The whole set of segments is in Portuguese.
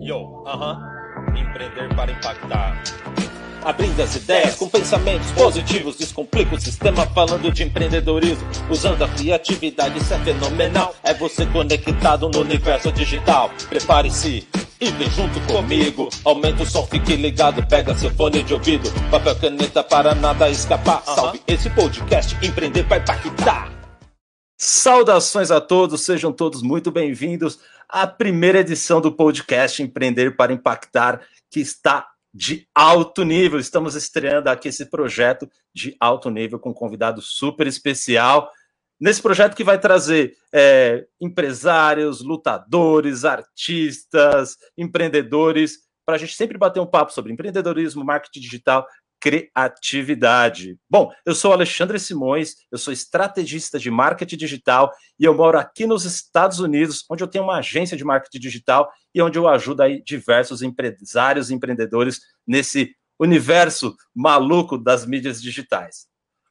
Yo, aham. Empreender para impactar. Abrindo as ideias com pensamentos positivos, descomplica o sistema falando de empreendedorismo, usando a criatividade, isso é fenomenal. É você conectado no universo digital. Prepare-se e vem junto comigo. Aumenta o som, fique ligado, pega seu fone de ouvido, papel caneta para nada escapar. Salve esse podcast, empreender vai impactar. Saudações a todos, sejam todos muito bem-vindos à primeira edição do podcast Empreender para Impactar, que está de alto nível. Estamos estreando aqui esse projeto de alto nível com um convidado super especial. Nesse projeto que vai trazer é, empresários, lutadores, artistas, empreendedores, para a gente sempre bater um papo sobre empreendedorismo, marketing digital criatividade. Bom, eu sou Alexandre Simões, eu sou estrategista de marketing digital e eu moro aqui nos Estados Unidos, onde eu tenho uma agência de marketing digital e onde eu ajudo aí diversos empresários e empreendedores nesse universo maluco das mídias digitais.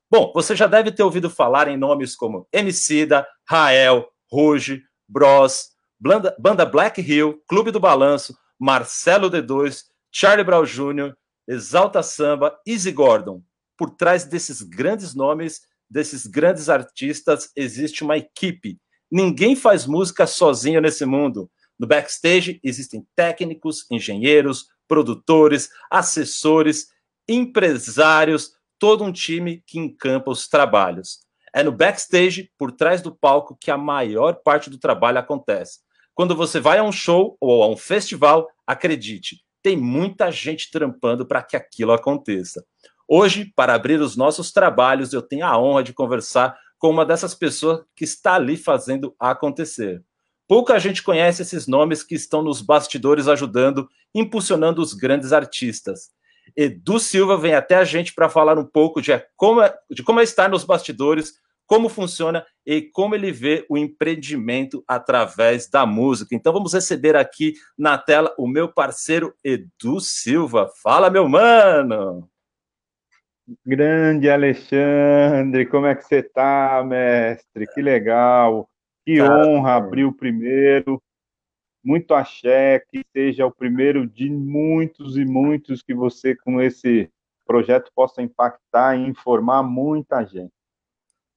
Bom, você já deve ter ouvido falar em nomes como Emicida, Rael, Ruge, Bros, Banda Black Hill, Clube do Balanço, Marcelo D2, Charlie Brown Jr., Exalta Samba, Easy Gordon. Por trás desses grandes nomes, desses grandes artistas, existe uma equipe. Ninguém faz música sozinho nesse mundo. No backstage existem técnicos, engenheiros, produtores, assessores, empresários, todo um time que encampa os trabalhos. É no backstage, por trás do palco, que a maior parte do trabalho acontece. Quando você vai a um show ou a um festival, acredite, tem muita gente trampando para que aquilo aconteça. Hoje, para abrir os nossos trabalhos, eu tenho a honra de conversar com uma dessas pessoas que está ali fazendo acontecer. Pouca gente conhece esses nomes que estão nos bastidores ajudando, impulsionando os grandes artistas. Edu Silva vem até a gente para falar um pouco de como, é, de como é estar nos bastidores, como funciona e como ele vê o empreendimento através da música. Então vamos receber aqui na tela o meu parceiro Edu Silva. Fala, meu mano! Grande Alexandre, como é que você tá, mestre? Que legal, que Cara, honra abrir o primeiro. Muito axé, que seja o primeiro de muitos e muitos que você, com esse projeto, possa impactar e informar muita gente.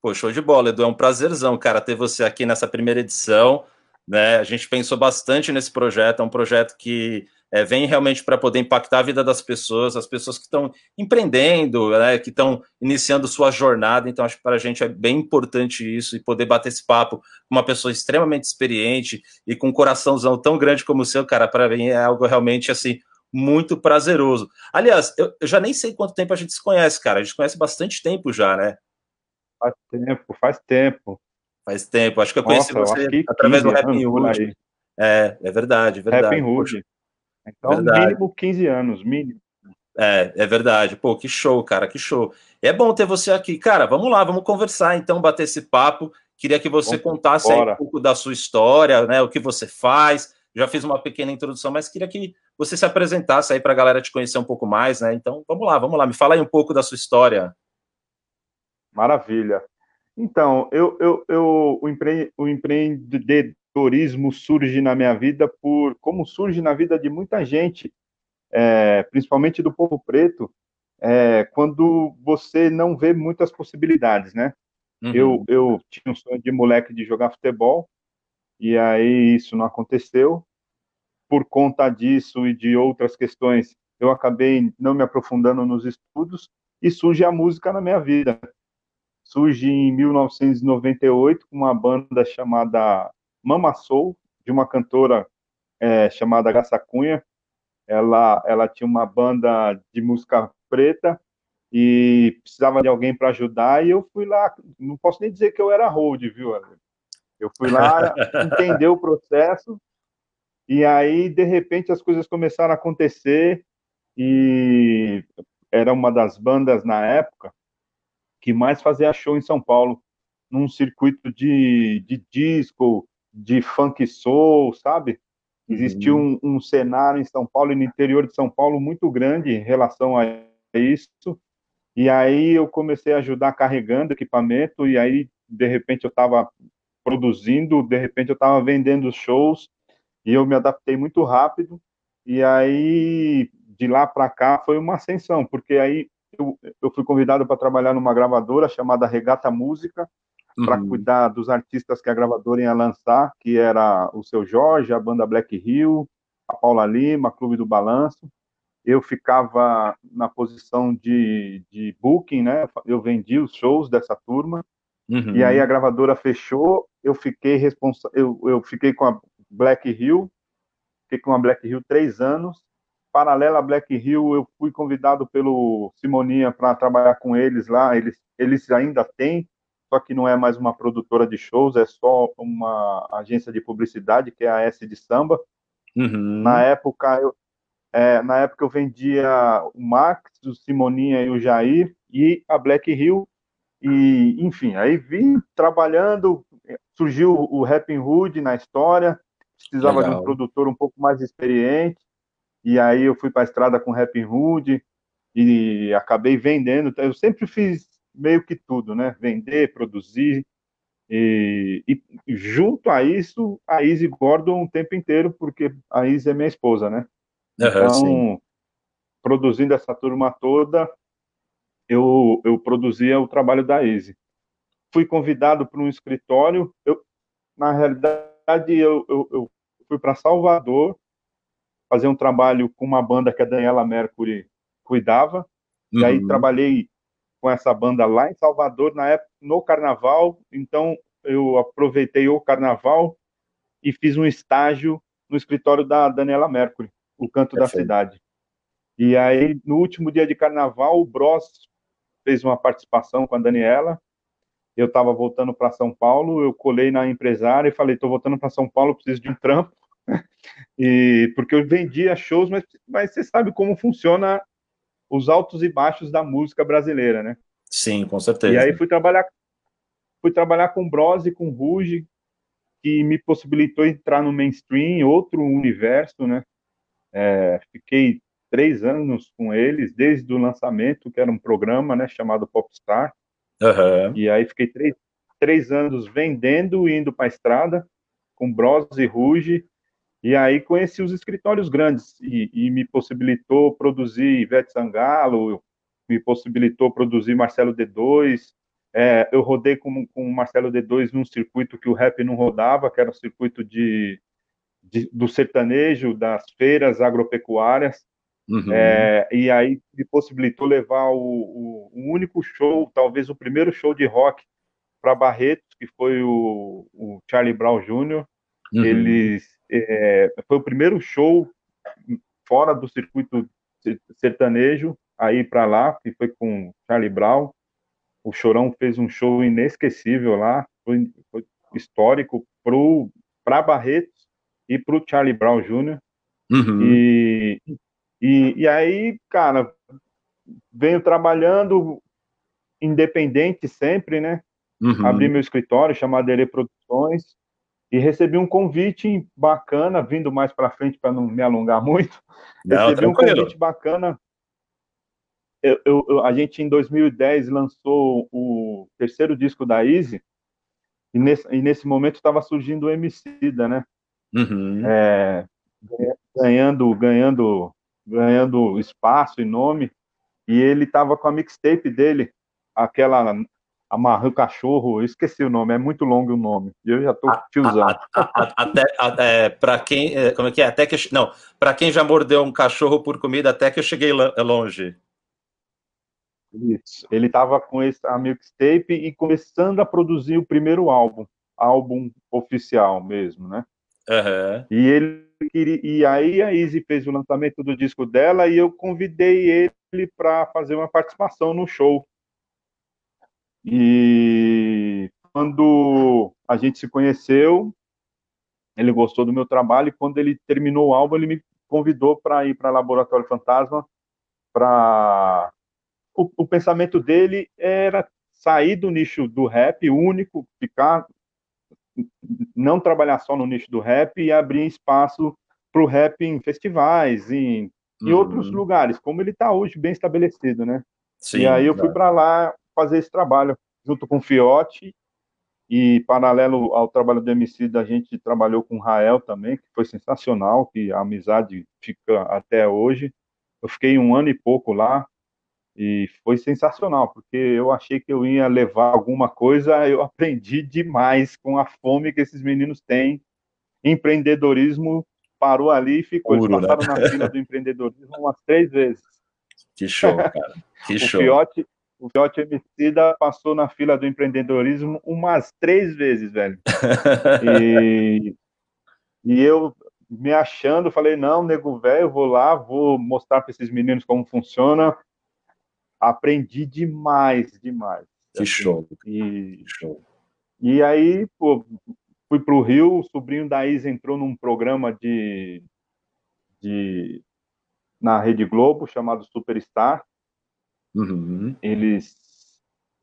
Pô, show de bola, Edu. É um prazerzão, cara, ter você aqui nessa primeira edição. Né? A gente pensou bastante nesse projeto, é um projeto que é, vem realmente para poder impactar a vida das pessoas, as pessoas que estão empreendendo, né, que estão iniciando sua jornada. Então, acho que para a gente é bem importante isso e poder bater esse papo com uma pessoa extremamente experiente e com um coraçãozão tão grande como o seu, cara, para mim é algo realmente assim muito prazeroso. Aliás, eu, eu já nem sei quanto tempo a gente se conhece, cara. A gente conhece bastante tempo já, né? Faz tempo, faz tempo. Faz tempo. Acho que eu conheci Nossa, você através do Rap Hood. É, é verdade, é verdade. Rap Hood. Então, verdade. mínimo 15 anos, mínimo. É, é verdade. Pô, que show, cara, que show. É bom ter você aqui. Cara, vamos lá, vamos conversar, então, bater esse papo. Queria que você vamos contasse um pouco da sua história, né, o que você faz. Já fiz uma pequena introdução, mas queria que você se apresentasse aí para a galera te conhecer um pouco mais, né? Então, vamos lá, vamos lá. Me fala aí um pouco da sua história. Maravilha. Então, eu, eu, eu, o, empre, o empreendedorismo surge na minha vida por como surge na vida de muita gente, é, principalmente do povo preto, é, quando você não vê muitas possibilidades, né? Uhum. Eu, eu tinha um sonho de moleque de jogar futebol, e aí isso não aconteceu. Por conta disso e de outras questões, eu acabei não me aprofundando nos estudos, e surge a música na minha vida surge em 1998 com uma banda chamada Mama Soul, de uma cantora é, chamada Graça Cunha. Ela, ela tinha uma banda de música preta e precisava de alguém para ajudar e eu fui lá. Não posso nem dizer que eu era hold, viu? Eu fui lá entender o processo e aí de repente as coisas começaram a acontecer e era uma das bandas na época que mais fazia show em São Paulo, num circuito de, de disco, de funk soul, sabe? Existia uhum. um, um, cenário em São Paulo e no interior de São Paulo muito grande em relação a isso. E aí eu comecei a ajudar carregando equipamento e aí de repente eu estava produzindo, de repente eu estava vendendo shows e eu me adaptei muito rápido E aí, de lá para cá, foi uma ascensão, porque aí eu, eu fui convidado para trabalhar numa gravadora chamada Regata Música, uhum. para cuidar dos artistas que a gravadora ia lançar, que era o Seu Jorge, a banda Black Hill, a Paula Lima, Clube do Balanço. Eu ficava na posição de, de booking, né? Eu vendi os shows dessa turma. Uhum. E aí a gravadora fechou, eu fiquei responsável, eu, eu fiquei com a Black Hill, fiquei com a Black Hill três anos. Paralela Black Hill, eu fui convidado pelo Simoninha para trabalhar com eles lá. Eles, eles ainda têm, só que não é mais uma produtora de shows, é só uma agência de publicidade, que é a S de Samba. Uhum. Na época, eu, é, na época eu vendia o Max, o Simoninha e o Jair e a Black Hill. E, enfim, aí vim trabalhando, surgiu o Rapping Hood na história, precisava Legal. de um produtor um pouco mais experiente, e aí eu fui para a estrada com Rapping Hood e acabei vendendo. Eu sempre fiz meio que tudo, né? Vender, produzir, e, e, junto a isso, a Izzy Gordon o tempo inteiro, porque a Izzy é minha esposa, né? Uhum, então, sim. produzindo essa turma toda, eu, eu produzia o trabalho da Izzy. Fui convidado para um escritório, eu, na realidade, eu, eu, eu fui para Salvador fazer um trabalho com uma banda que a Daniela Mercury cuidava, uhum. e aí uhum. trabalhei com essa banda lá em Salvador, na época, no carnaval. Então, eu aproveitei o carnaval e fiz um estágio no escritório da Daniela Mercury, o canto Perfeito. da cidade. E aí, no último dia de carnaval, o Bros fez uma participação com a Daniela. Eu estava voltando para São Paulo, eu colei na empresária e falei: estou voltando para São Paulo, preciso de um trampo. e porque eu vendia shows, mas, mas você sabe como funciona os altos e baixos da música brasileira, né? Sim, com certeza. E aí fui trabalhar, fui trabalhar com Bros e com Ruge, que me possibilitou entrar no mainstream, outro universo, né? É, fiquei três anos com eles, desde o lançamento, que era um programa, né, chamado Popstar. Uhum. E aí fiquei três, três anos vendendo e indo para a estrada, com Bros e Ruge, e aí conheci os escritórios grandes e, e me possibilitou produzir Ivete Sangalo, me possibilitou produzir Marcelo D2. É, eu rodei com, com o Marcelo D2 num circuito que o rap não rodava, que era o circuito de, de do sertanejo, das feiras agropecuárias. Uhum. É, e aí me possibilitou levar o, o, o, único show, talvez o primeiro show de rock para Barretos, que foi o, o Charlie Brown Jr. Uhum. Eles é, foi o primeiro show fora do circuito sertanejo aí para lá, que foi com Charlie Brown. O Chorão fez um show inesquecível lá, foi, foi histórico para Barretos e para o Charlie Brown Jr. Uhum. E, e, e aí, cara, venho trabalhando independente sempre, né? Uhum. Abri meu escritório chamado Dele Produções e recebi um convite bacana, vindo mais para frente para não me alongar muito. Não, recebi tranquilo. um convite bacana. Eu, eu, a gente em 2010 lançou o terceiro disco da Easy e nesse, e nesse momento estava surgindo o Emicida, né? Uhum. É, ganhando, ganhando, ganhando espaço e nome. E ele estava com a mixtape dele, aquela amarra o cachorro, eu esqueci o nome, é muito longo o nome, e eu já tô te usando. até, é, para quem, é, como é que é? Até que, não, para quem já mordeu um cachorro por comida, até que eu cheguei é longe. Isso, ele estava com a mixtape e começando a produzir o primeiro álbum, álbum oficial mesmo, né? Uhum. E ele queria, e aí a Izzy fez o lançamento do disco dela e eu convidei ele para fazer uma participação no show e quando a gente se conheceu, ele gostou do meu trabalho e quando ele terminou o álbum, ele me convidou para ir para Laboratório Fantasma para o, o, pensamento dele era sair do nicho do rap único, ficar não trabalhar só no nicho do rap e abrir espaço para o rap em festivais, em, em uhum. outros lugares, como ele está hoje bem estabelecido, né? Sim, e aí eu fui para lá fazer esse trabalho junto com o Fiote e paralelo ao trabalho do MC, a gente trabalhou com o Rael também, que foi sensacional, que a amizade fica até hoje. Eu fiquei um ano e pouco lá e foi sensacional, porque eu achei que eu ia levar alguma coisa, eu aprendi demais com a fome que esses meninos têm. Empreendedorismo parou ali e ficou. Puro, Eles passaram né? na fila do empreendedorismo umas três vezes. Que show, cara. Que o show. Fiote, o Fiote Emicida passou na fila do empreendedorismo umas três vezes, velho. E, e eu me achando, falei, não, nego velho, vou lá, vou mostrar para esses meninos como funciona. Aprendi demais, demais. Que assim, show. E, que show. E aí, pô, fui para o Rio, o sobrinho da Isa entrou num programa de, de na Rede Globo chamado Superstar. Uhum. Eles,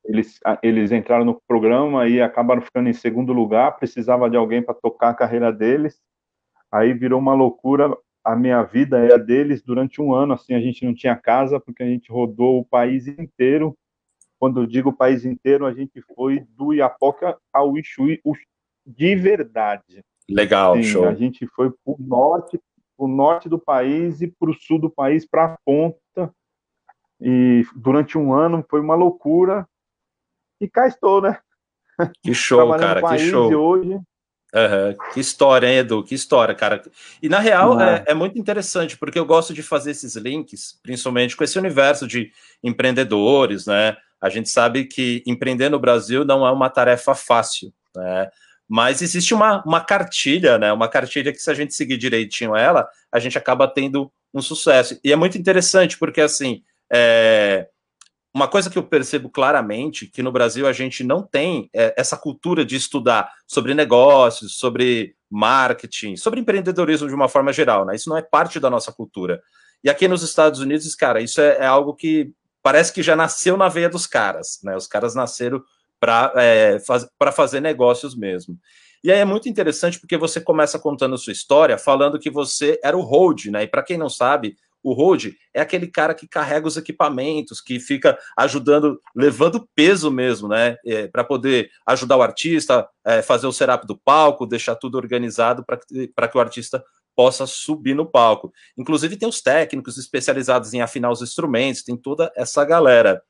eles, eles entraram no programa e acabaram ficando em segundo lugar. Precisava de alguém para tocar a carreira deles. Aí virou uma loucura. A minha vida é a deles durante um ano. Assim, a gente não tinha casa porque a gente rodou o país inteiro. Quando eu digo o país inteiro, a gente foi do Iapoca ao Ixuí, de verdade. Legal, Sim, show. A gente foi para o norte, pro norte do país e para o sul do país, para a ponta. E durante um ano foi uma loucura. E cá estou, né? Que show, cara, que show. Hoje. Uhum. Que história, hein, Edu? Que história, cara. E na real é. É, é. muito interessante, porque eu gosto de fazer esses links, principalmente com esse universo de empreendedores, né? A gente sabe que empreender no Brasil não é uma tarefa fácil, né? Mas existe uma, uma cartilha, né? Uma cartilha que, se a gente seguir direitinho ela, a gente acaba tendo um sucesso. E é muito interessante, porque assim, é... uma coisa que eu percebo claramente que no Brasil a gente não tem é, essa cultura de estudar sobre negócios, sobre marketing, sobre empreendedorismo de uma forma geral, né? Isso não é parte da nossa cultura. E aqui nos Estados Unidos, cara, isso é, é algo que parece que já nasceu na veia dos caras, né? Os caras nasceram para é, faz, fazer negócios mesmo. E aí é muito interessante porque você começa contando a sua história falando que você era o hold, né? E para quem não sabe, o hold é aquele cara que carrega os equipamentos, que fica ajudando, levando peso mesmo, né? É, para poder ajudar o artista, é, fazer o setup do palco, deixar tudo organizado para que o artista possa subir no palco. Inclusive tem os técnicos especializados em afinar os instrumentos, tem toda essa galera.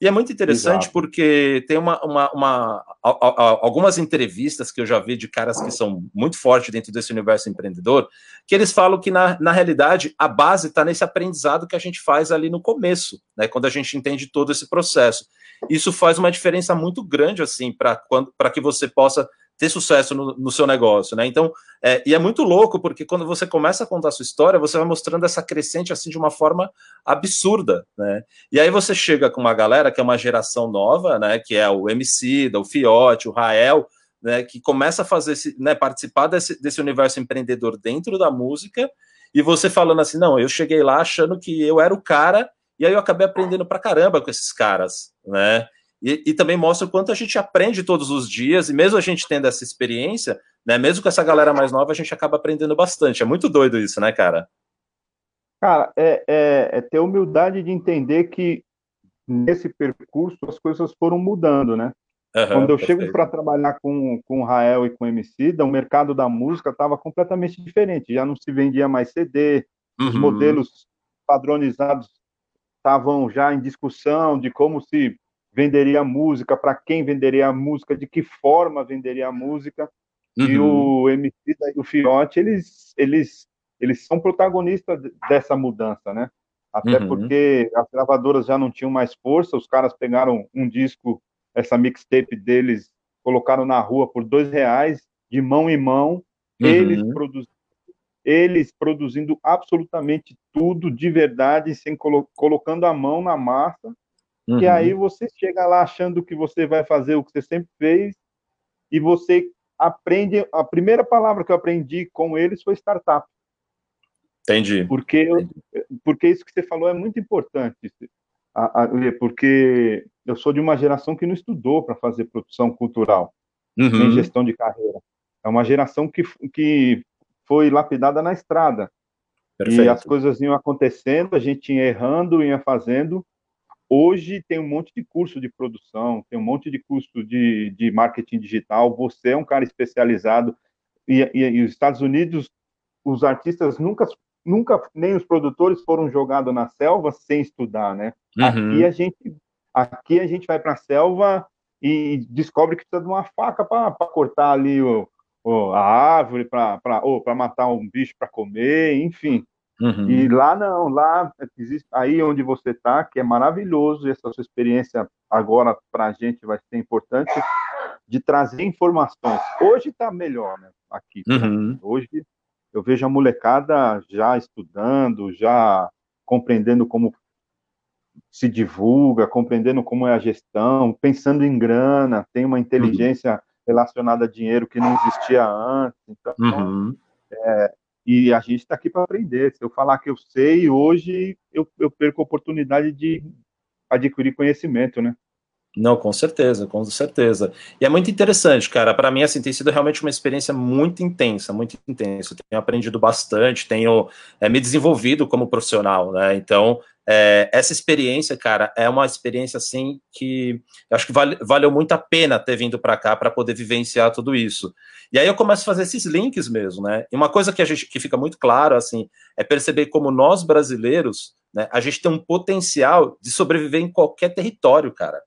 E é muito interessante Exato. porque tem uma, uma, uma a, a, algumas entrevistas que eu já vi de caras que são muito fortes dentro desse universo empreendedor, que eles falam que, na, na realidade, a base está nesse aprendizado que a gente faz ali no começo, né? Quando a gente entende todo esse processo. Isso faz uma diferença muito grande, assim, para que você possa ter sucesso no, no seu negócio, né? Então, é, e é muito louco, porque quando você começa a contar a sua história, você vai mostrando essa crescente assim de uma forma absurda, né? E aí você chega com uma galera que é uma geração nova, né? Que é o MC, o Fiote, o Rael, né? Que começa a fazer esse, né? Participar desse, desse universo empreendedor dentro da música, e você falando assim, não, eu cheguei lá achando que eu era o cara, e aí eu acabei aprendendo pra caramba com esses caras, né? E, e, também mostra o quanto a gente aprende todos os dias, e mesmo a gente tendo essa experiência, né, mesmo com essa galera mais nova, a gente acaba aprendendo bastante. É muito doido isso, né, cara? Cara, é, é, é ter humildade de entender que nesse percurso as coisas foram mudando, né? Uhum, Quando eu perfeito. chego para trabalhar com, com o Rael e com o MC, o mercado da música estava completamente diferente. Já não se vendia mais CD, uhum. os modelos padronizados estavam já em discussão de como se venderia a música, para quem venderia a música, de que forma venderia a música. Uhum. E o MC e o Fiote, eles, eles, eles são protagonistas dessa mudança, né? Até uhum. porque as gravadoras já não tinham mais força, os caras pegaram um disco, essa mixtape deles, colocaram na rua por dois reais, de mão em mão, uhum. eles, produzindo, eles produzindo absolutamente tudo de verdade, sem colo colocando a mão na massa, Uhum. E aí você chega lá achando que você vai fazer o que você sempre fez e você aprende. A primeira palavra que eu aprendi com eles foi startup. Entendi. Porque, eu, porque isso que você falou é muito importante. Porque eu sou de uma geração que não estudou para fazer produção cultural, uhum. nem gestão de carreira. É uma geração que, que foi lapidada na estrada. Perfeito. E as coisas iam acontecendo, a gente ia errando, ia fazendo, hoje tem um monte de curso de produção, tem um monte de curso de, de marketing digital. Você é um cara especializado e, e, e os Estados Unidos, os artistas nunca nunca nem os produtores foram jogados na selva sem estudar, né? Uhum. Aqui a gente aqui a gente vai para a selva e descobre que precisa de uma faca para cortar ali o, o, a árvore, para matar um bicho para comer, enfim. Uhum. E lá não, lá existe aí onde você está, que é maravilhoso, e essa sua experiência agora para a gente vai ser importante de trazer informações. Hoje está melhor, né? Aqui. Uhum. Hoje eu vejo a molecada já estudando, já compreendendo como se divulga, compreendendo como é a gestão, pensando em grana, tem uma inteligência uhum. relacionada a dinheiro que não existia antes. Então, uhum. é, e a gente está aqui para aprender. Se eu falar que eu sei, hoje eu, eu perco a oportunidade de adquirir conhecimento, né? Não, com certeza, com certeza. E é muito interessante, cara. Para mim, assim, tem sido realmente uma experiência muito intensa, muito intensa. tenho aprendido bastante, tenho é, me desenvolvido como profissional, né? Então, é, essa experiência, cara, é uma experiência assim que acho que vale, valeu muito a pena ter vindo para cá para poder vivenciar tudo isso. E aí eu começo a fazer esses links mesmo, né? E uma coisa que a gente que fica muito claro assim é perceber como nós brasileiros, né, a gente tem um potencial de sobreviver em qualquer território, cara.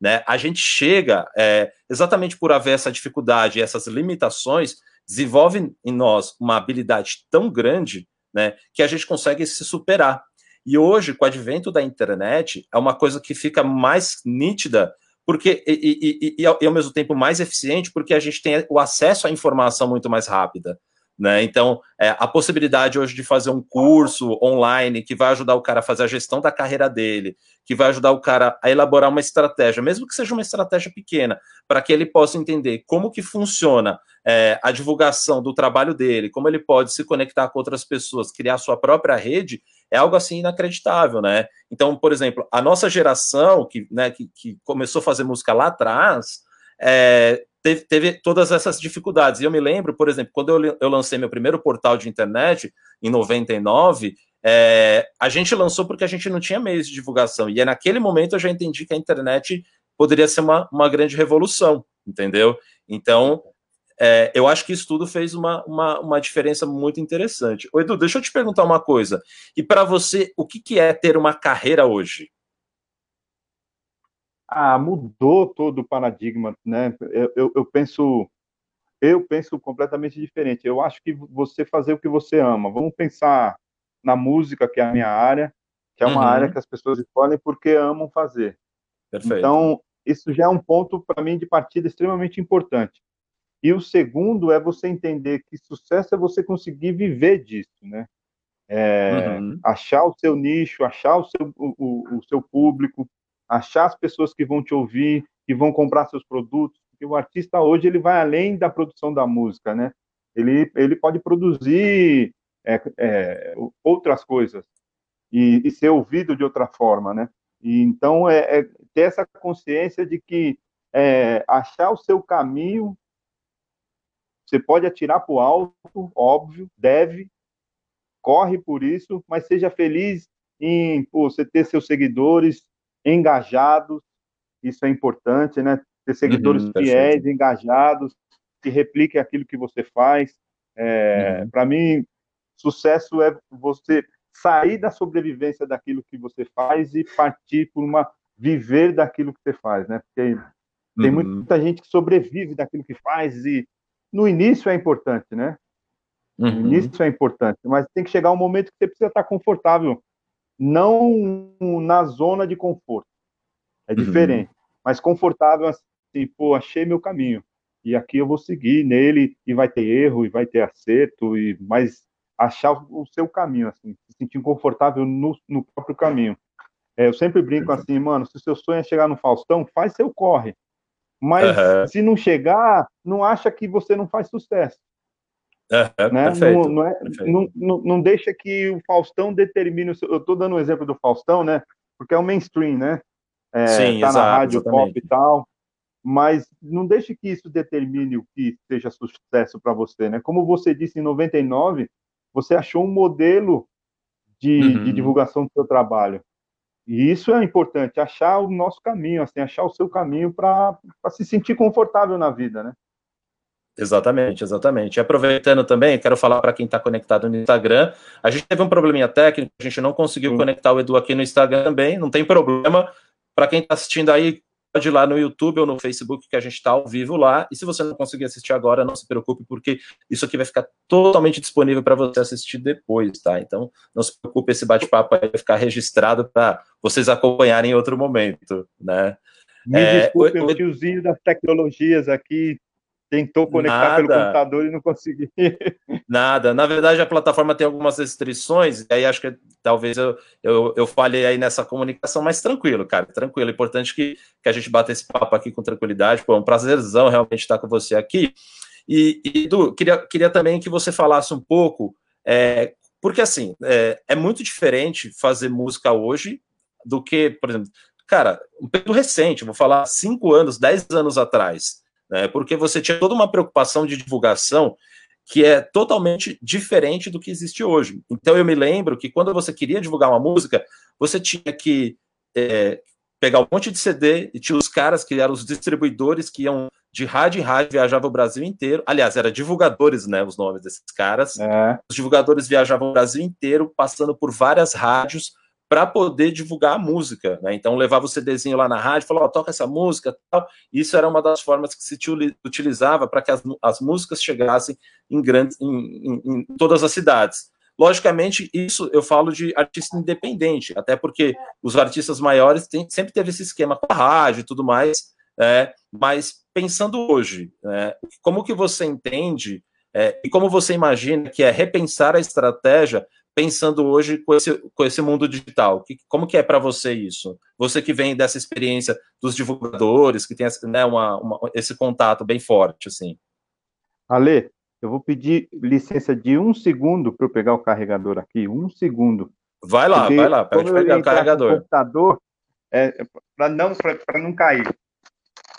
Né? A gente chega, é, exatamente por haver essa dificuldade essas limitações, desenvolve em nós uma habilidade tão grande né, que a gente consegue se superar. E hoje, com o advento da internet, é uma coisa que fica mais nítida porque e, e, e, e, ao mesmo tempo mais eficiente, porque a gente tem o acesso à informação muito mais rápida. Né? Então, é, a possibilidade hoje de fazer um curso online que vai ajudar o cara a fazer a gestão da carreira dele, que vai ajudar o cara a elaborar uma estratégia, mesmo que seja uma estratégia pequena, para que ele possa entender como que funciona é, a divulgação do trabalho dele, como ele pode se conectar com outras pessoas, criar sua própria rede, é algo assim inacreditável, né? Então, por exemplo, a nossa geração que, né, que, que começou a fazer música lá atrás, é, teve, teve, todas essas dificuldades. E eu me lembro, por exemplo, quando eu, eu lancei meu primeiro portal de internet, em 99, é, a gente lançou porque a gente não tinha meios de divulgação. E é naquele momento eu já entendi que a internet poderia ser uma, uma grande revolução, entendeu? Então, é, eu acho que isso tudo fez uma, uma, uma diferença muito interessante. Ô, Edu, deixa eu te perguntar uma coisa. E para você, o que, que é ter uma carreira hoje? Ah, mudou todo o paradigma, né? Eu, eu, eu, penso, eu penso completamente diferente. Eu acho que você fazer o que você ama. Vamos pensar na música, que é a minha área, que é uma uhum. área que as pessoas escolhem porque amam fazer. Perfeito. Então, isso já é um ponto para mim de partida extremamente importante. E o segundo é você entender que sucesso é você conseguir viver disso, né? É, uhum. Achar o seu nicho, achar o seu, o, o seu público, achar as pessoas que vão te ouvir, que vão comprar seus produtos, porque o artista hoje ele vai além da produção da música, né? Ele, ele pode produzir é, é, outras coisas e, e, ser ouvido de outra forma, né? E, então, é, é ter essa consciência de que é, achar o seu caminho, você pode atirar para o alto, óbvio, deve, corre por isso, mas seja feliz em pô, você ter seus seguidores, engajados, isso é importante, né? Ter seguidores uhum, fiéis, engajados, que repliquem aquilo que você faz. É, uhum. Para mim, sucesso é você sair da sobrevivência daquilo que você faz e partir por uma viver daquilo que você faz, né? Porque tem uhum. muita gente que sobrevive daquilo que faz e no início é importante, né? No uhum. início é importante, mas tem que chegar um momento que você precisa estar confortável não na zona de conforto. É uhum. diferente, uhum. mas confortável assim, pô, achei meu caminho. E aqui eu vou seguir nele e vai ter erro e vai ter acerto e mas achar o seu caminho assim, se sentir confortável no, no próprio caminho. É, eu sempre brinco assim, mano, se o seu sonho é chegar no Faustão, faz seu corre. Mas uhum. se não chegar, não acha que você não faz sucesso. É, né? Perfeito, não, não, é, perfeito. Não, não, não, deixa que o Faustão determine. Seu, eu estou dando o um exemplo do Faustão, né? Porque é o mainstream, né? É, Sim, tá exato, na rádio exatamente. pop e tal. Mas não deixe que isso determine o que seja sucesso para você, né? Como você disse em 99, você achou um modelo de, uhum. de divulgação do seu trabalho. E isso é importante, achar o nosso caminho, assim, achar o seu caminho para se sentir confortável na vida, né? Exatamente, exatamente. E aproveitando também, quero falar para quem está conectado no Instagram. A gente teve um probleminha técnico, a gente não conseguiu Sim. conectar o Edu aqui no Instagram também, não tem problema. Para quem está assistindo aí, pode ir lá no YouTube ou no Facebook, que a gente está ao vivo lá. E se você não conseguir assistir agora, não se preocupe, porque isso aqui vai ficar totalmente disponível para você assistir depois, tá? Então, não se preocupe, esse bate-papo vai ficar registrado para vocês acompanharem em outro momento, né? Me é, desculpe, o, o tiozinho das tecnologias aqui tentou conectar Nada. pelo computador e não conseguiu. Nada. Na verdade, a plataforma tem algumas restrições, e aí acho que talvez eu, eu, eu falhei aí nessa comunicação, mas tranquilo, cara, tranquilo. É importante que, que a gente bata esse papo aqui com tranquilidade. Pô, é um prazerzão realmente estar com você aqui. E, e Edu, queria, queria também que você falasse um pouco, é, porque assim, é, é muito diferente fazer música hoje do que, por exemplo, cara, um período recente, vou falar cinco anos, dez anos atrás né? Porque você tinha toda uma preocupação de divulgação que é totalmente diferente do que existe hoje. Então eu me lembro que quando você queria divulgar uma música, você tinha que é, pegar um monte de CD e tinha os caras que eram os distribuidores que iam de rádio em rádio, viajavam o Brasil inteiro. Aliás, eram divulgadores, né? Os nomes desses caras. É. Os divulgadores viajavam o Brasil inteiro, passando por várias rádios para poder divulgar a música, né? Então levava o CDzinho lá na rádio, falava, oh, toca essa música, tal. Isso era uma das formas que se utilizava para que as, as, músicas chegassem em grandes, em, em, em, todas as cidades. Logicamente, isso eu falo de artista independente, até porque os artistas maiores têm, sempre teve esse esquema com a rádio e tudo mais. É, mas pensando hoje, né, como que você entende é, e como você imagina que é repensar a estratégia pensando hoje com esse, com esse mundo digital? Que, como que é para você isso? Você que vem dessa experiência dos divulgadores, que tem né, uma, uma, esse contato bem forte, assim. Ale, eu vou pedir licença de um segundo para eu pegar o carregador aqui, um segundo. Vai lá, Porque vai lá, pode pegar o carregador. computador, é, para não, não cair.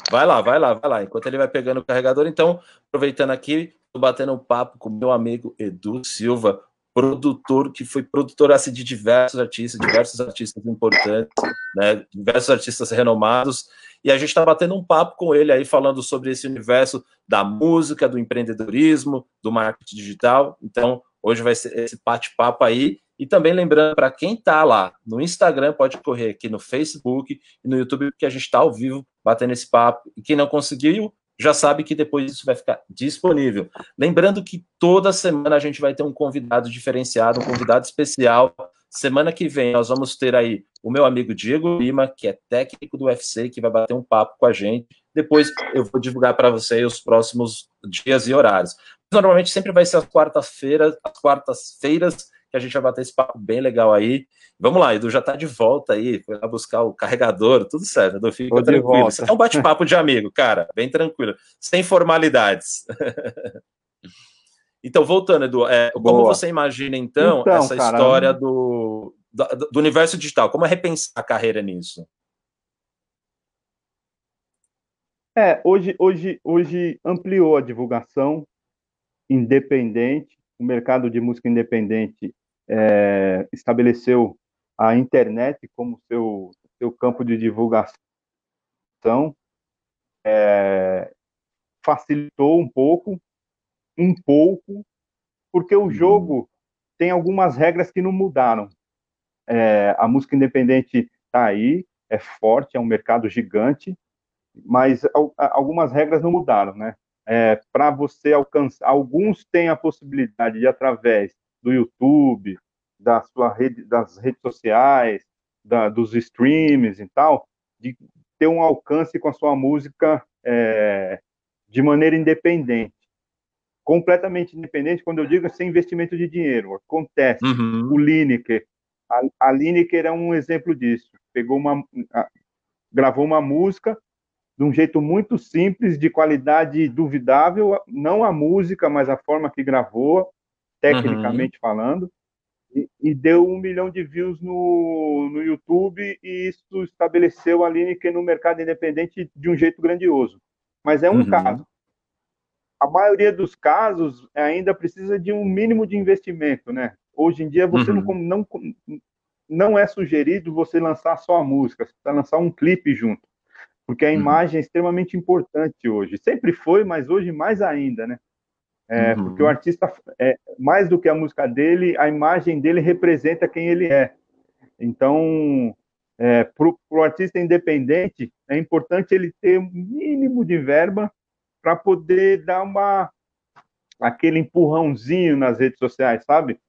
Vai lá, vai lá, vai lá. Enquanto ele vai pegando o carregador, então, aproveitando aqui, estou batendo um papo com meu amigo Edu Silva, produtor que foi produtor assim, de diversos artistas, diversos artistas importantes, né, diversos artistas renomados, e a gente está batendo um papo com ele aí falando sobre esse universo da música, do empreendedorismo, do marketing digital. Então, hoje vai ser esse bate-papo aí. E também lembrando para quem está lá no Instagram, pode correr aqui no Facebook e no YouTube, porque a gente está ao vivo batendo esse papo. E quem não conseguiu, já sabe que depois isso vai ficar disponível. Lembrando que toda semana a gente vai ter um convidado diferenciado, um convidado especial. Semana que vem nós vamos ter aí o meu amigo Diego Lima, que é técnico do UFC, que vai bater um papo com a gente. Depois eu vou divulgar para vocês os próximos dias e horários. Normalmente sempre vai ser às quartas-feiras, às quartas-feiras que a gente vai bater esse papo bem legal aí. Vamos lá, Edu já está de volta aí, foi lá buscar o carregador, tudo certo, Edu, fica tranquilo. Isso é um bate-papo de amigo, cara, bem tranquilo, sem formalidades. então, voltando, Edu, é, como você imagina, então, então essa cara, história do, do, do universo digital? Como é repensar a carreira nisso? É, hoje, hoje, hoje ampliou a divulgação independente, o mercado de música independente é, estabeleceu a internet como seu, seu campo de divulgação, é, facilitou um pouco, um pouco, porque o uhum. jogo tem algumas regras que não mudaram. É, a música independente está aí, é forte, é um mercado gigante, mas algumas regras não mudaram, né? É, Para você alcançar, alguns têm a possibilidade de através do YouTube, da sua rede, das redes sociais, da, dos streams e tal, de ter um alcance com a sua música é, de maneira independente. Completamente independente, quando eu digo sem investimento de dinheiro. Acontece. Uhum. O Lineker, a, a Lineker é um exemplo disso. Pegou uma, a, gravou uma música de um jeito muito simples, de qualidade duvidável, não a música, mas a forma que gravou, tecnicamente uhum. falando, e, e, deu um milhão de views no, no YouTube, e isso estabeleceu a Lineker no mercado independente de um jeito grandioso. Mas é um uhum. caso. A maioria dos casos ainda precisa de um mínimo de investimento, né? Hoje em dia você uhum. não, não não é sugerido você lançar só a música, você precisa lançar um clipe junto, porque a uhum. imagem é extremamente importante hoje. Sempre foi, mas hoje mais ainda, né? É, uhum. Porque o artista, é, mais do que a música dele, a imagem dele representa quem ele é. Então, é, para o artista independente, é importante ele ter um mínimo de verba para poder dar uma aquele empurrãozinho nas redes sociais, sabe?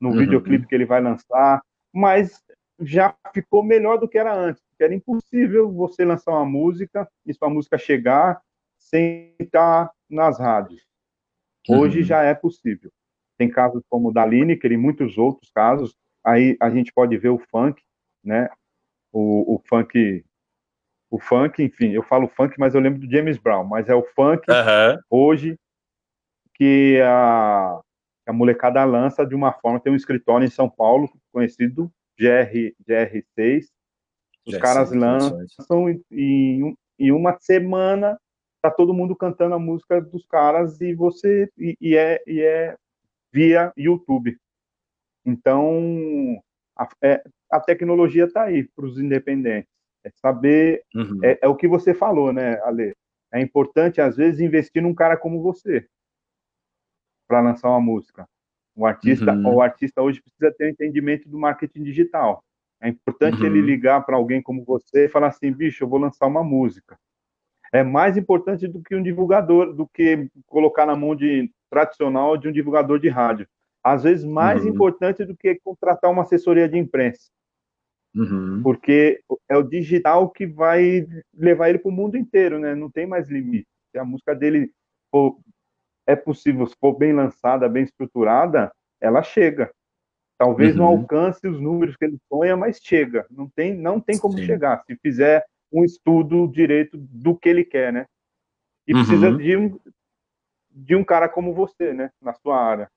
No uhum. videoclipe que ele vai lançar, mas já ficou melhor do que era antes, porque era impossível você lançar uma música e sua música chegar sem estar nas rádios. Hoje uhum. já é possível. Tem casos como o da Lineker e muitos outros casos, aí a gente pode ver o funk, né? O, o funk o funk, enfim, eu falo funk, mas eu lembro do James Brown, mas é o funk uhum. hoje que a, a molecada lança de uma forma, tem um escritório em São Paulo, conhecido GR, GR6, os GR6, caras lançam em, em uma semana tá todo mundo cantando a música dos caras e você e, e é, e é via YouTube. Então a, é, a tecnologia está aí para os independentes. É saber, uhum. é, é, o que você falou, né, Ale? É importante, às vezes, investir num cara como você para lançar uma música. O artista, uhum. o artista hoje precisa ter um entendimento do marketing digital. É importante uhum. ele ligar para alguém como você e falar assim, bicho, eu vou lançar uma música. É mais importante do que um divulgador, do que colocar na mão de tradicional de um divulgador de rádio. Às vezes mais uhum. importante do que contratar uma assessoria de imprensa. Uhum. Porque é o digital que vai levar ele para o mundo inteiro, né? Não tem mais limite. Se a música dele for, é possível, se for bem lançada, bem estruturada, ela chega. Talvez uhum. não alcance os números que ele sonha, mas chega. Não tem, não tem como Sim. chegar. Se fizer um estudo direito do que ele quer, né? E precisa uhum. de um, de um cara como você, né? Na sua área.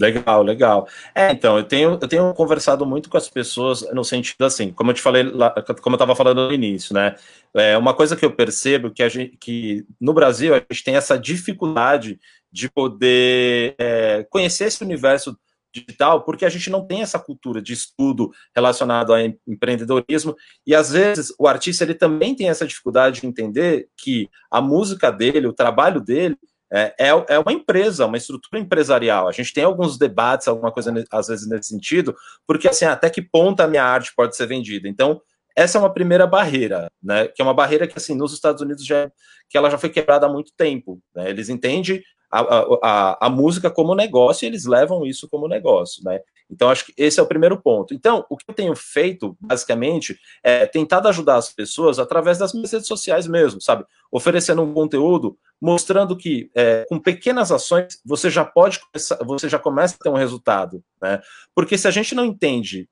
Legal, legal. É, então, eu tenho, eu tenho conversado muito com as pessoas no sentido assim, como eu te falei, lá, como eu estava falando no início, né? É uma coisa que eu percebo que, a gente, que no Brasil a gente tem essa dificuldade de poder é, conhecer esse universo digital, porque a gente não tem essa cultura de estudo relacionado a empreendedorismo, e às vezes o artista ele também tem essa dificuldade de entender que a música dele, o trabalho dele, é, é, é uma empresa, uma estrutura empresarial. A gente tem alguns debates, alguma coisa às vezes nesse sentido, porque assim, até que ponto a minha arte pode ser vendida? Então, essa é uma primeira barreira, né? Que é uma barreira que assim nos Estados Unidos já que ela já foi quebrada há muito tempo. Né? Eles entendem a, a, a, música como negócio e eles levam isso como negócio, né? Então, acho que esse é o primeiro ponto. Então, o que eu tenho feito, basicamente, é tentado ajudar as pessoas através das minhas redes sociais mesmo, sabe? Oferecendo um conteúdo, mostrando que é, com pequenas ações você já pode começar, você já começa a ter um resultado, né? Porque se a gente não entende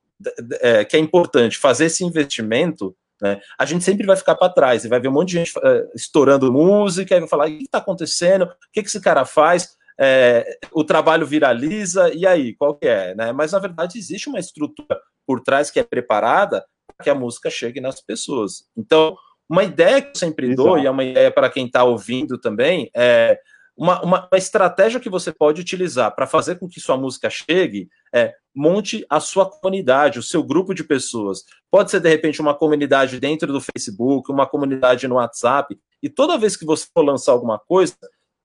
é, que é importante fazer esse investimento, né? A gente sempre vai ficar para trás e vai ver um monte de gente uh, estourando música e vai falar: o que está acontecendo? O que, que esse cara faz? É, o trabalho viraliza, e aí, qual que é? Né? Mas na verdade existe uma estrutura por trás que é preparada para que a música chegue nas pessoas. Então, uma ideia que eu sempre Exato. dou, e é uma ideia para quem está ouvindo também, é uma, uma, uma, estratégia que você pode utilizar para fazer com que sua música chegue é monte a sua comunidade, o seu grupo de pessoas. Pode ser, de repente, uma comunidade dentro do Facebook, uma comunidade no WhatsApp, e toda vez que você for lançar alguma coisa,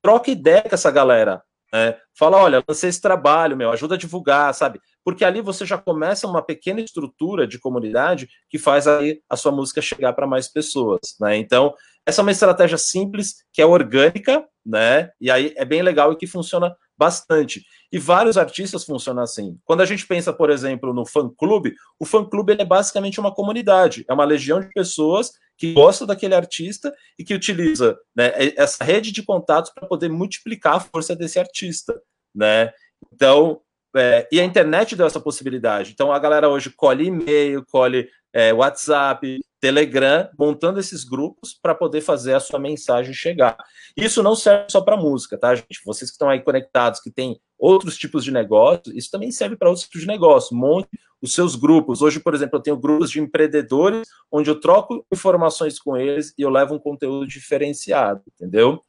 troca ideia com essa galera. Né? Fala, olha, lancei esse trabalho, meu, ajuda a divulgar, sabe? Porque ali você já começa uma pequena estrutura de comunidade que faz aí a sua música chegar para mais pessoas, né? Então, essa é uma estratégia simples, que é orgânica, né? E aí é bem legal e que funciona bastante. E vários artistas funcionam assim. Quando a gente pensa, por exemplo, no fã-clube, o fã-clube é basicamente uma comunidade, é uma legião de pessoas que gosta daquele artista e que utiliza né, essa rede de contatos para poder multiplicar a força desse artista, né? Então, é, e a internet deu essa possibilidade. Então a galera hoje colhe e-mail, colhe é, WhatsApp, Telegram, montando esses grupos para poder fazer a sua mensagem chegar. Isso não serve só para música, tá, gente? Vocês que estão aí conectados, que têm outros tipos de negócio, isso também serve para outros tipos de negócio. Monte os seus grupos. Hoje, por exemplo, eu tenho grupos de empreendedores onde eu troco informações com eles e eu levo um conteúdo diferenciado, entendeu?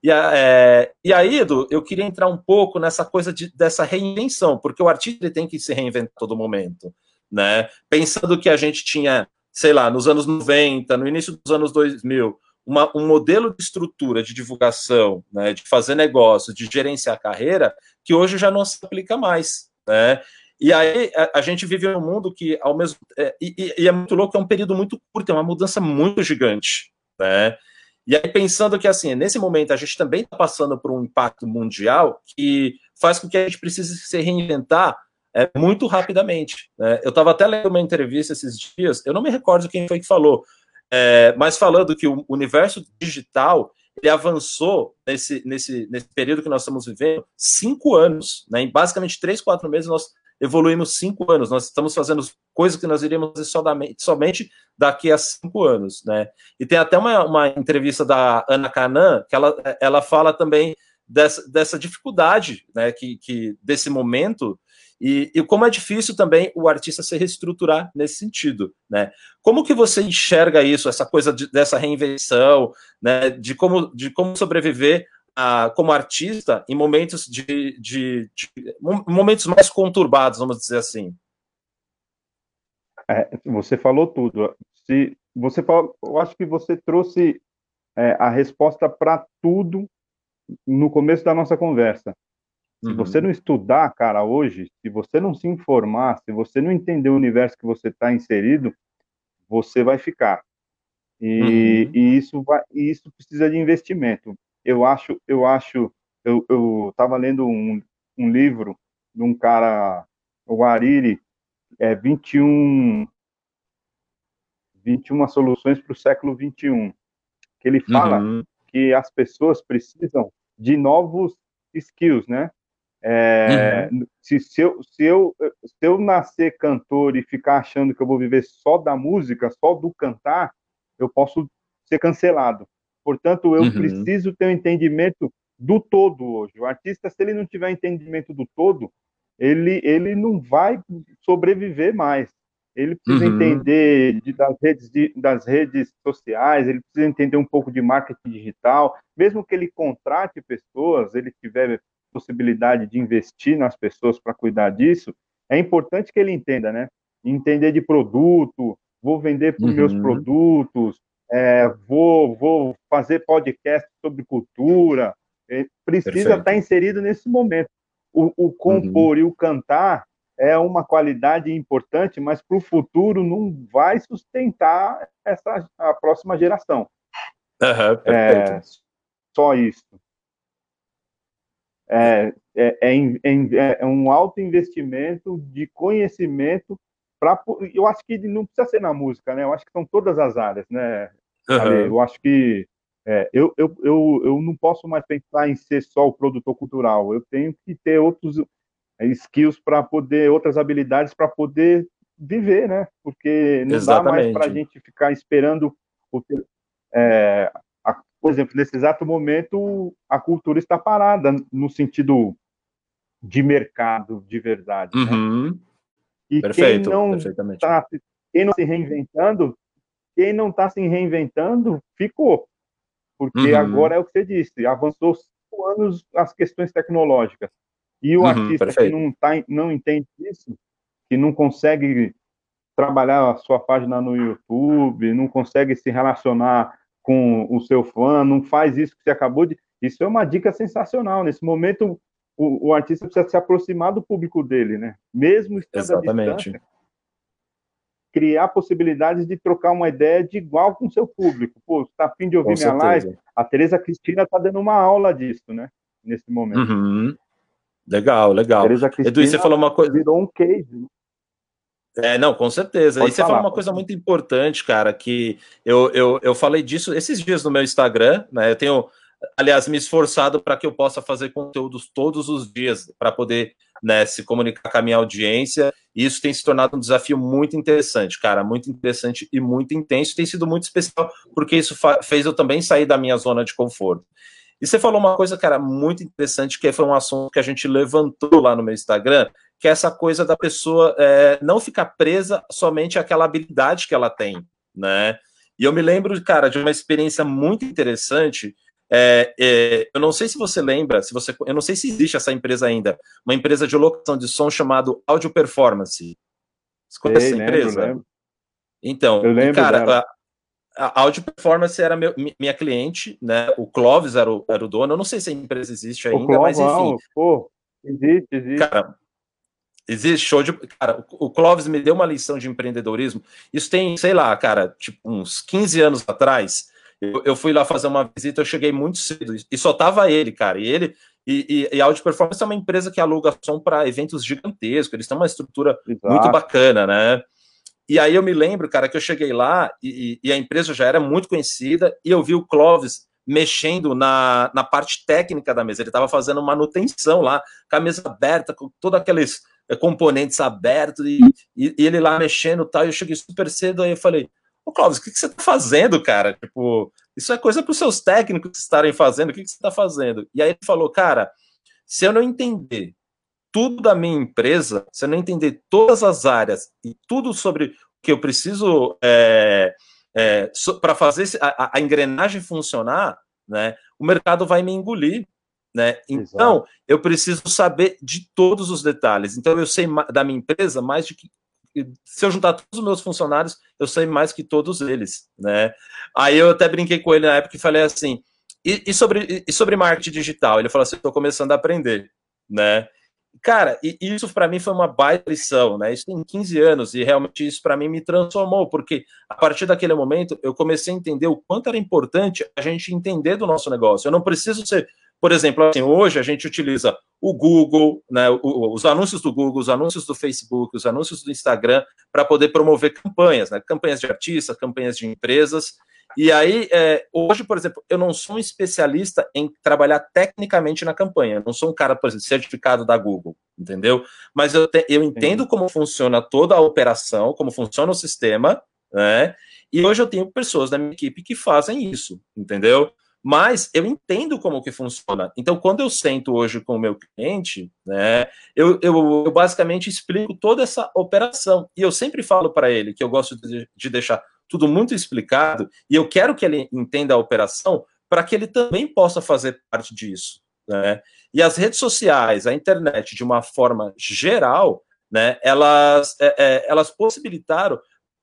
E, é, e aí, Edu, eu queria entrar um pouco nessa coisa de, dessa reinvenção, porque o artista ele tem que se reinventar a todo momento. né? Pensando que a gente tinha, sei lá, nos anos 90, no início dos anos 2000, uma, um modelo de estrutura de divulgação, né, de fazer negócio, de gerenciar carreira, que hoje já não se aplica mais, né? E aí a, a gente vive um mundo que, ao mesmo é, e, e, é muito louco, é um período muito curto, é uma mudança muito gigante, né? E aí pensando que assim, nesse momento a gente também está passando por um impacto mundial que faz com que a gente precise se reinventar é, muito rapidamente. Né? Eu estava até lendo uma entrevista esses dias, eu não me recordo quem foi que falou, é, mas falando que o universo digital ele avançou nesse, nesse, nesse período que nós estamos vivendo cinco anos, né? Em basicamente três, quatro meses nós evoluímos cinco anos. Nós estamos fazendo coisas que nós iríamos fazer somente, somente daqui a cinco anos, né? E tem até uma, uma entrevista da Ana Canan que ela, ela fala também dessa, dessa dificuldade, né? Que, que desse momento e, e, como é difícil também o artista se reestruturar nesse sentido, né? Como que você enxerga isso, essa coisa de, dessa reinvenção, né? De como, de como sobreviver a, como artista em momentos de, de, de, momentos mais conturbados, vamos dizer assim. É, você falou tudo. Se você falou, eu acho que você trouxe é, a resposta para tudo no começo da nossa conversa. Se uhum. você não estudar, cara, hoje, se você não se informar, se você não entender o universo que você está inserido, você vai ficar. E, uhum. e, isso vai, e isso precisa de investimento. Eu acho, eu acho, eu estava lendo um, um livro de um cara, o Ariri, é 21, 21 soluções para o século 21, que ele fala uhum. que as pessoas precisam de novos skills, né? É, uhum. se, se, eu, se, eu, se eu nascer cantor e ficar achando que eu vou viver só da música, só do cantar, eu posso ser cancelado. Portanto, eu uhum. preciso ter um entendimento do todo hoje. O artista, se ele não tiver entendimento do todo, ele, ele não vai sobreviver mais. Ele precisa uhum. entender de, das, redes, de, das redes sociais, ele precisa entender um pouco de marketing digital, mesmo que ele contrate pessoas, ele tiver possibilidade de investir nas pessoas para cuidar disso, é importante que ele entenda, né? Entender de produto, vou vender para uhum. meus produtos, é, vou, vou fazer podcast sobre cultura, é, precisa Perfeito. estar inserido nesse momento. O, o compor uhum. e o cantar é uma qualidade importante, mas para o futuro não vai sustentar essa a próxima geração. Uhum, é, só isso é, é, é, é um alto investimento de conhecimento para eu acho que não precisa ser na música, né? Eu acho que são todas as áreas, né? Uhum. Eu acho que é, eu, eu, eu, eu não posso mais pensar em ser só o produtor cultural. Eu tenho que ter outros skills para poder, outras habilidades para poder viver, né? Porque não Exatamente. dá mais para a gente ficar esperando o, é, por exemplo, nesse exato momento, a cultura está parada no sentido de mercado de verdade. Né? Uhum. Né? E Perfeito, quem não está se reinventando, quem não está se reinventando, ficou. Porque uhum. agora é o que você disse, avançou cinco anos as questões tecnológicas. E o uhum, artista perfeito. que não, tá, não entende isso, que não consegue trabalhar a sua página no YouTube, não consegue se relacionar com o seu fã, não faz isso que você acabou de. Isso é uma dica sensacional. Nesse momento, o, o artista precisa se aproximar do público dele, né? Mesmo estando Exatamente. criar possibilidades de trocar uma ideia de igual com o seu público. Pô, está afim de ouvir com minha certeza. live? A Tereza Cristina está dando uma aula disso, né? Nesse momento. Uhum. Legal, legal. Edu, você falou uma coisa. Virou um case. Né? É, não, com certeza. Pode e você falar, falou uma coisa muito importante, cara, que eu, eu, eu falei disso esses dias no meu Instagram, né? Eu tenho, aliás, me esforçado para que eu possa fazer conteúdos todos os dias para poder né, se comunicar com a minha audiência. E isso tem se tornado um desafio muito interessante, cara, muito interessante e muito intenso. Tem sido muito especial, porque isso fez eu também sair da minha zona de conforto. E você falou uma coisa, cara, muito interessante, que foi um assunto que a gente levantou lá no meu Instagram, que é essa coisa da pessoa é, não ficar presa somente àquela habilidade que ela tem, né? E eu me lembro, cara, de uma experiência muito interessante. É, é, eu não sei se você lembra, se você, eu não sei se existe essa empresa ainda, uma empresa de locução de som chamado Audio Performance. Você conhece Ei, essa empresa? Lembro. Então, eu lembro cara, dela a Audio Performance era meu, minha cliente, né? O Clóvis era o, era o dono. Eu não sei se a empresa existe ainda, Clóvis, mas enfim. Pô, existe, existe. Cara, existe show de. Cara, o Clóvis me deu uma lição de empreendedorismo. Isso tem, sei lá, cara, tipo, uns 15 anos atrás. Eu, eu fui lá fazer uma visita, eu cheguei muito cedo e só tava ele, cara. E ele. E, e, e Audio Performance é uma empresa que aluga som para eventos gigantescos. Eles têm uma estrutura Exato. muito bacana, né? E aí eu me lembro, cara, que eu cheguei lá e, e, a empresa já era muito conhecida e eu vi o Clóvis mexendo na, na parte técnica da mesa. Ele estava fazendo manutenção lá, com a mesa aberta, com todos aqueles componentes abertos e, e, ele lá mexendo tal. E eu cheguei super cedo, aí eu falei, ô Clóvis, o que, que você está fazendo, cara? Tipo, isso é coisa para os seus técnicos estarem fazendo, o que, que você está fazendo? E aí ele falou, cara, se eu não entender tudo da minha empresa, se eu não entender todas as áreas e tudo sobre o que eu preciso é, é, so, para fazer a, a, engrenagem funcionar, né, o mercado vai me engolir. Né? Então, Exato. eu preciso saber de todos os detalhes. Então, eu sei da minha empresa mais de que. Se eu juntar todos os meus funcionários, eu sei mais que todos eles. Né? Aí eu até brinquei com ele na época e falei assim: e, e sobre, e sobre marketing digital? Ele falou assim: estou começando a aprender. Né? Cara, e isso para mim foi uma baita lição, né? Isso tem 15 anos e realmente isso para mim me transformou, porque a partir daquele momento eu comecei a entender o quanto era importante a gente entender do nosso negócio. Eu não preciso ser, por exemplo, assim, hoje a gente utiliza o Google, né, os anúncios do Google, os anúncios do Facebook, os anúncios do Instagram para poder promover campanhas, né? Campanhas de artistas, campanhas de empresas. E aí, é, hoje, por exemplo, eu não sou um especialista em trabalhar tecnicamente na campanha. Eu não sou um cara, por exemplo, certificado da Google, entendeu? Mas eu, te, eu entendo como funciona toda a operação, como funciona o sistema, né? E hoje eu tenho pessoas da minha equipe que fazem isso, entendeu? Mas eu entendo como que funciona. Então, quando eu sento hoje com o meu cliente, né, eu, eu, eu basicamente explico toda essa operação. E eu sempre falo para ele que eu gosto de, de deixar tudo muito explicado, e eu quero que ele entenda a operação para que ele também possa fazer parte disso. Né? E as redes sociais, a internet, de uma forma geral, né, elas, é, é, elas possibilitaram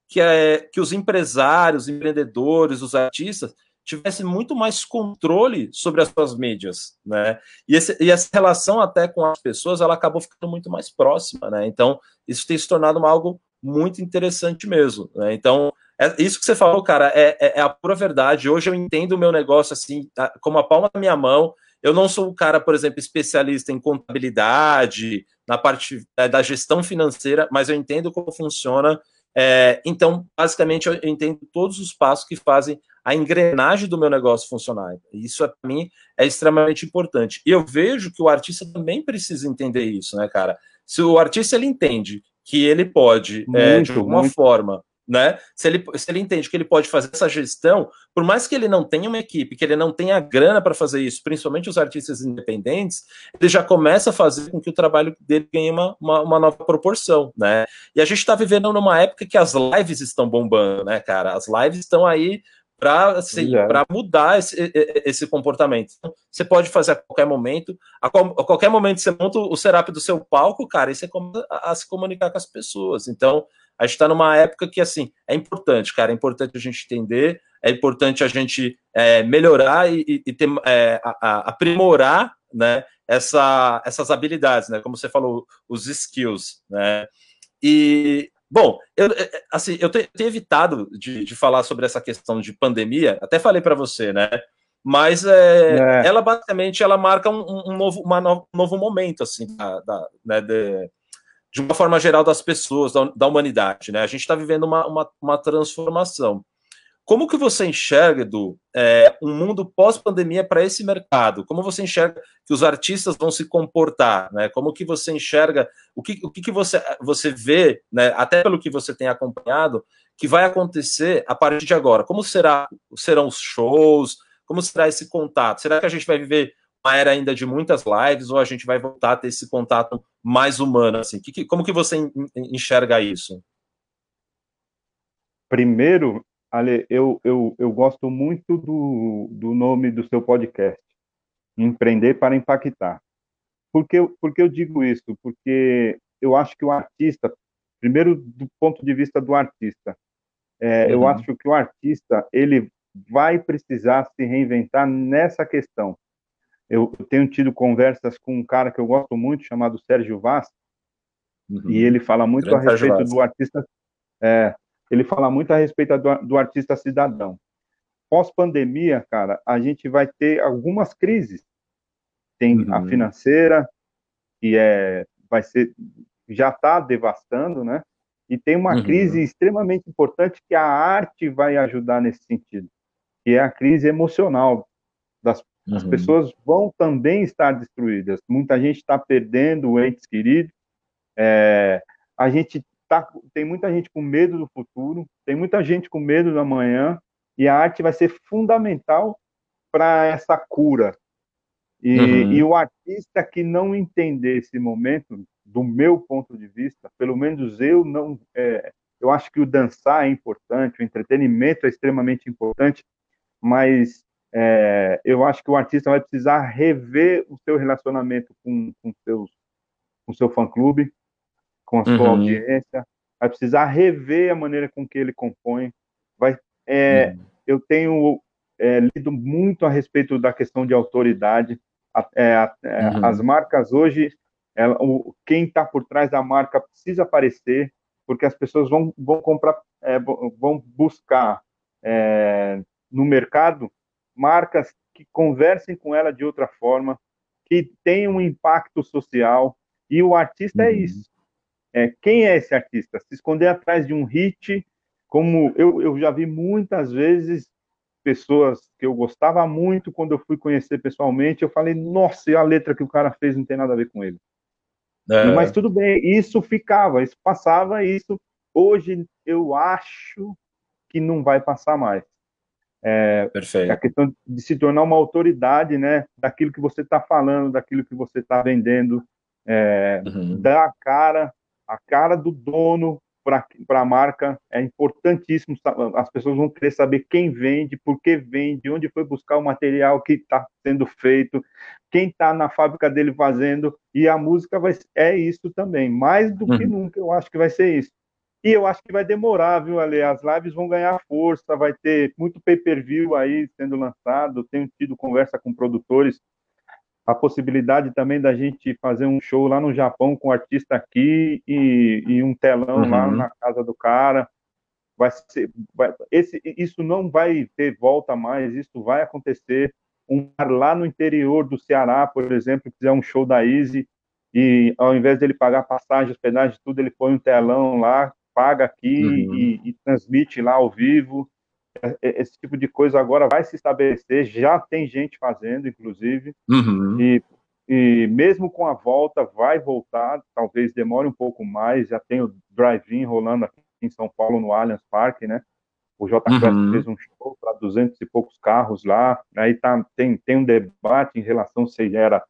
que, é, que os empresários, empreendedores, os artistas tivessem muito mais controle sobre as suas mídias, né? E, esse, e, essa relação até com as pessoas, ela acabou ficando muito mais próxima, né? Então, isso tem se tornado algo muito interessante mesmo, né? Então, é, isso que você falou, cara, é, é, é, a pura verdade. Hoje eu entendo o meu negócio assim, como a palma da minha mão. Eu não sou um cara, por exemplo, especialista em contabilidade, na parte é, da gestão financeira, mas eu entendo como funciona. É, então, basicamente, eu entendo todos os passos que fazem a engrenagem do meu negócio funcionar. Isso, para mim, é extremamente importante. E eu vejo que o artista também precisa entender isso, né, cara? Se o artista ele entende que ele pode, muito, é, de alguma muito. forma, né? Se ele, se ele entende que ele pode fazer essa gestão, por mais que ele não tenha uma equipe, que ele não tenha grana para fazer isso, principalmente os artistas independentes, ele já começa a fazer com que o trabalho dele ganhe uma, uma, uma nova proporção, né? E a gente está vivendo numa época que as lives estão bombando, né, cara? As lives estão aí para assim, mudar esse, esse comportamento. Então, você pode fazer a qualquer momento, a, a, qualquer momento você monta o setup do seu palco, cara, e você começa a, a se comunicar com as pessoas. Então, a gente está numa época que, assim, é importante, cara, é importante a gente entender, é importante a gente é, melhorar e, e ter, é, a, aprimorar, né, essa, essas habilidades, né, como você falou, os skills, né, e, bom, eu, é, é, assim, eu tenho, evitado de, de, falar sobre essa questão de pandemia, até falei para você, né, mas é, é, ela basicamente ela marca um, um novo, no, um novo momento assim da, da né, de, de uma forma geral das pessoas, da, da humanidade, né? A gente está vivendo uma, uma, uma, transformação. Como que você enxerga, Edu, é, um mundo pós-pandemia para esse mercado? Como você enxerga que os artistas vão se comportar? Né? Como que você enxerga, o que, o que, que você, você vê, né, até pelo que você tem acompanhado, que vai acontecer a partir de agora? Como será, serão os shows? Como será esse contato? Será que a gente vai viver uma era ainda de muitas lives ou a gente vai voltar a ter esse contato mais humano? Assim? Que, que, como que você enxerga isso? Primeiro, Ale, eu, eu, eu gosto muito do, do nome do seu podcast, Empreender para Impactar. Por que, por que eu digo isso? Porque eu acho que o artista Primeiro, do ponto de vista do artista. É, uhum. Eu acho que o artista, ele vai precisar se reinventar nessa questão. Eu, eu tenho tido conversas com um cara que eu gosto muito, chamado Sérgio Vaz, uhum. e ele fala muito Grande a respeito do artista. É, ele fala muito a respeito do, do artista cidadão. Pós-pandemia, cara, a gente vai ter algumas crises. Tem uhum. a financeira, que é, vai ser, já está devastando, né? E tem uma uhum. crise extremamente importante que a arte vai ajudar nesse sentido, que é a crise emocional das Uhum. As pessoas vão também estar destruídas. Muita gente está perdendo entes queridos. É, a gente tá, tem muita gente com medo do futuro, tem muita gente com medo do amanhã, e a arte vai ser fundamental para essa cura. E, uhum. e, o artista que não entender esse momento, do meu ponto de vista, pelo menos eu não. É, eu acho que o dançar é importante, o entretenimento é extremamente importante, mas é, eu acho que o artista vai precisar rever o seu relacionamento com, com, seus, com seu fã-clube, com a sua uhum. audiência, vai precisar rever a maneira com que ele compõe. Vai, é, uhum. Eu tenho é, lido muito a respeito da questão de autoridade. É, uhum. As marcas hoje, ela, o, quem está por trás da marca precisa aparecer, porque as pessoas vão, vão comprar, é, vão buscar é, no mercado marcas que conversem com ela de outra forma, que tenham um impacto social. E o artista é uhum. é isso. É, quem é esse artista? Se esconder atrás de um hit, como eu, eu já vi muitas vezes pessoas que eu gostava muito quando eu fui conhecer pessoalmente, eu falei, nossa, e a letra que o cara fez não tem nada a ver com ele. É. Mas tudo bem, isso ficava, isso passava, isso hoje eu acho que não vai passar mais. É, Perfeito. A questão de se tornar uma autoridade, né, daquilo que você está falando, daquilo que você está vendendo, é, uhum. dar a cara, a cara do dono para a marca é importantíssimo. As pessoas vão querer saber quem vende, por que vende, onde foi buscar o material que está sendo feito, quem está na fábrica dele fazendo. E a música vai, é isso também. Mais do uhum. que nunca, eu acho que vai ser isso. E eu acho que vai demorar, viu, Ale? As lives vão ganhar força, vai ter muito pay-per-view aí sendo lançado. Tenho tido conversa com produtores. A possibilidade também da gente fazer um show lá no Japão com o artista aqui e, e um telão uhum. lá na casa do cara. Vai ser, vai, esse, isso não vai ter volta mais, isso vai acontecer. Um lá no interior do Ceará, por exemplo, fizer um show da Easy, e ao invés dele pagar passagem, hospedagem, tudo, ele põe um telão lá, paga aqui uhum. e, e, transmite lá ao vivo. É, é, esse tipo de coisa agora vai se estabelecer, já tem gente fazendo, inclusive, uhum. e, e mesmo com a volta, vai voltar, talvez demore um pouco mais, já tem o drive-in rolando aqui em São Paulo, no Allianz Parque, né? O J uhum. fez um show para 200 e poucos carros lá, aí tá, tem, tem um debate em relação se era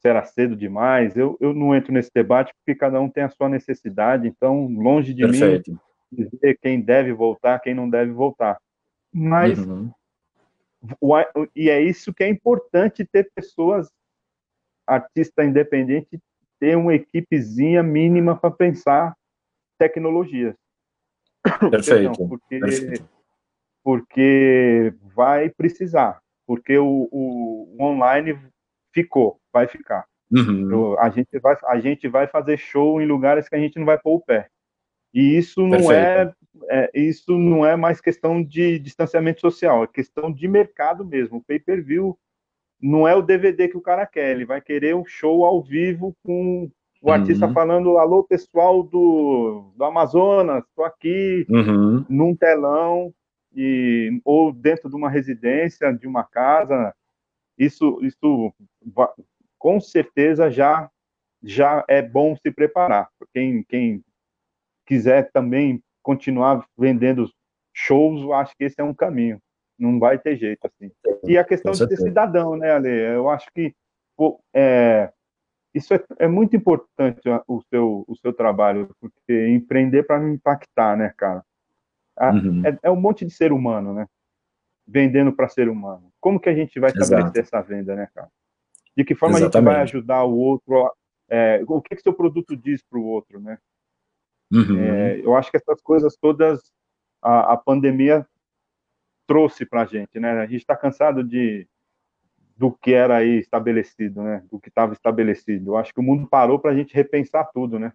se era cedo demais. Eu, eu não entro nesse debate porque cada um tem a sua necessidade, então, longe de Perfeito. mim dizer quem deve voltar, quem não deve voltar. Mas, uhum. o, e é isso que é importante ter pessoas, artista independente, ter uma equipezinha mínima para pensar tecnologias. Perfeito. Perdão, porque, Perfeito. porque vai precisar, porque o, o, o online ficou, vai ficar. Uhum. Eu, a, gente vai, a gente vai fazer show em lugares que a gente não vai pôr o pé. E isso não é, é, isso não é mais questão de distanciamento social, é questão de mercado mesmo. O pay-per-view não é o DVD que o cara quer, ele vai querer um show ao vivo com o artista uhum. falando alô pessoal do, do Amazonas, estou aqui uhum. num telão e ou dentro de uma residência, de uma casa, isso, isso com certeza já, já é bom se preparar. Quem, quem quiser também continuar vendendo shows, eu acho que esse é um caminho. Não vai ter jeito assim. E a questão de ser cidadão, né, Ale? Eu acho que é, isso é, é, muito importante o seu, o seu trabalho, porque empreender para impactar, né, cara? uhum. é, é um monte de ser humano, né? vendendo para ser humano. Como que a gente vai estabelecer Exato. essa venda, né, cara? De que forma Exatamente. a gente vai ajudar o outro? É, o que que seu produto diz para o outro, né? Uhum. É, eu acho que essas coisas todas a, a pandemia trouxe para a gente, né? A gente está cansado de do que era aí estabelecido, né? Do que estava estabelecido. Eu acho que o mundo parou para a gente repensar tudo, né?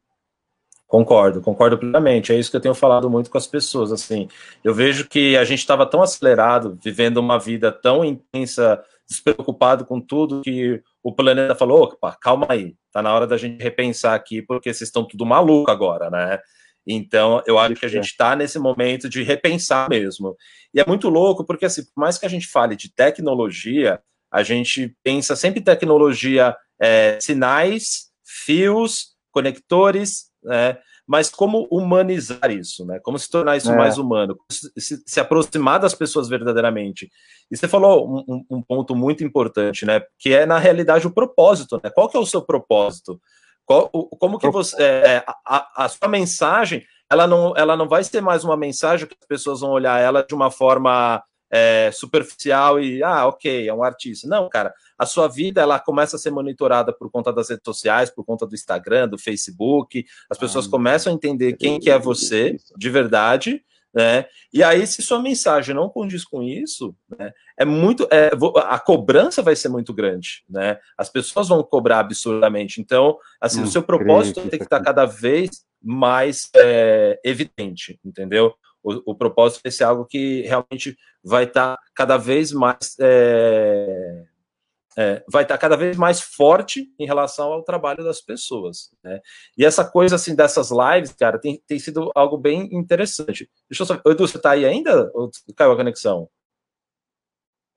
Concordo, concordo plenamente. É isso que eu tenho falado muito com as pessoas. Assim, eu vejo que a gente estava tão acelerado, vivendo uma vida tão intensa, despreocupado com tudo, que o planeta falou: opa, calma aí, tá na hora da gente repensar aqui, porque vocês estão tudo maluco agora, né? Então, eu acho que a gente está nesse momento de repensar mesmo. E é muito louco, porque, assim, por mais que a gente fale de tecnologia, a gente pensa sempre em tecnologia, é, sinais, fios, conectores, né? Mas como humanizar isso, né? Como se tornar isso é. mais humano, se, se, aproximar das pessoas verdadeiramente. E você falou um, um, ponto muito importante, né? Que é na realidade o propósito, né? Qual que é o seu propósito? Qual, como que você é, a, a, sua mensagem ela não, ela não vai ser mais uma mensagem que as pessoas vão olhar ela de uma forma é, superficial e ah, ok, é um artista. Não, cara, a sua vida ela começa a ser monitorada por conta das redes sociais, por conta do Instagram, do Facebook. As pessoas ah, começam a entender quem que é você de verdade né? E aí, se sua mensagem não condiz com isso, né, é muito. É, a cobrança vai ser muito grande, né? As pessoas vão cobrar absurdamente. Então, assim, o seu propósito tem que estar cada vez mais é, evidente, entendeu? O, o, propósito vai ser algo que realmente vai estar cada vez mais é, é, vai estar cada vez mais forte em relação ao trabalho das pessoas. Né? E essa coisa assim dessas lives, cara, tem, tem sido algo bem interessante. Deixa eu só. Edu, você está aí ainda? Ou caiu a conexão?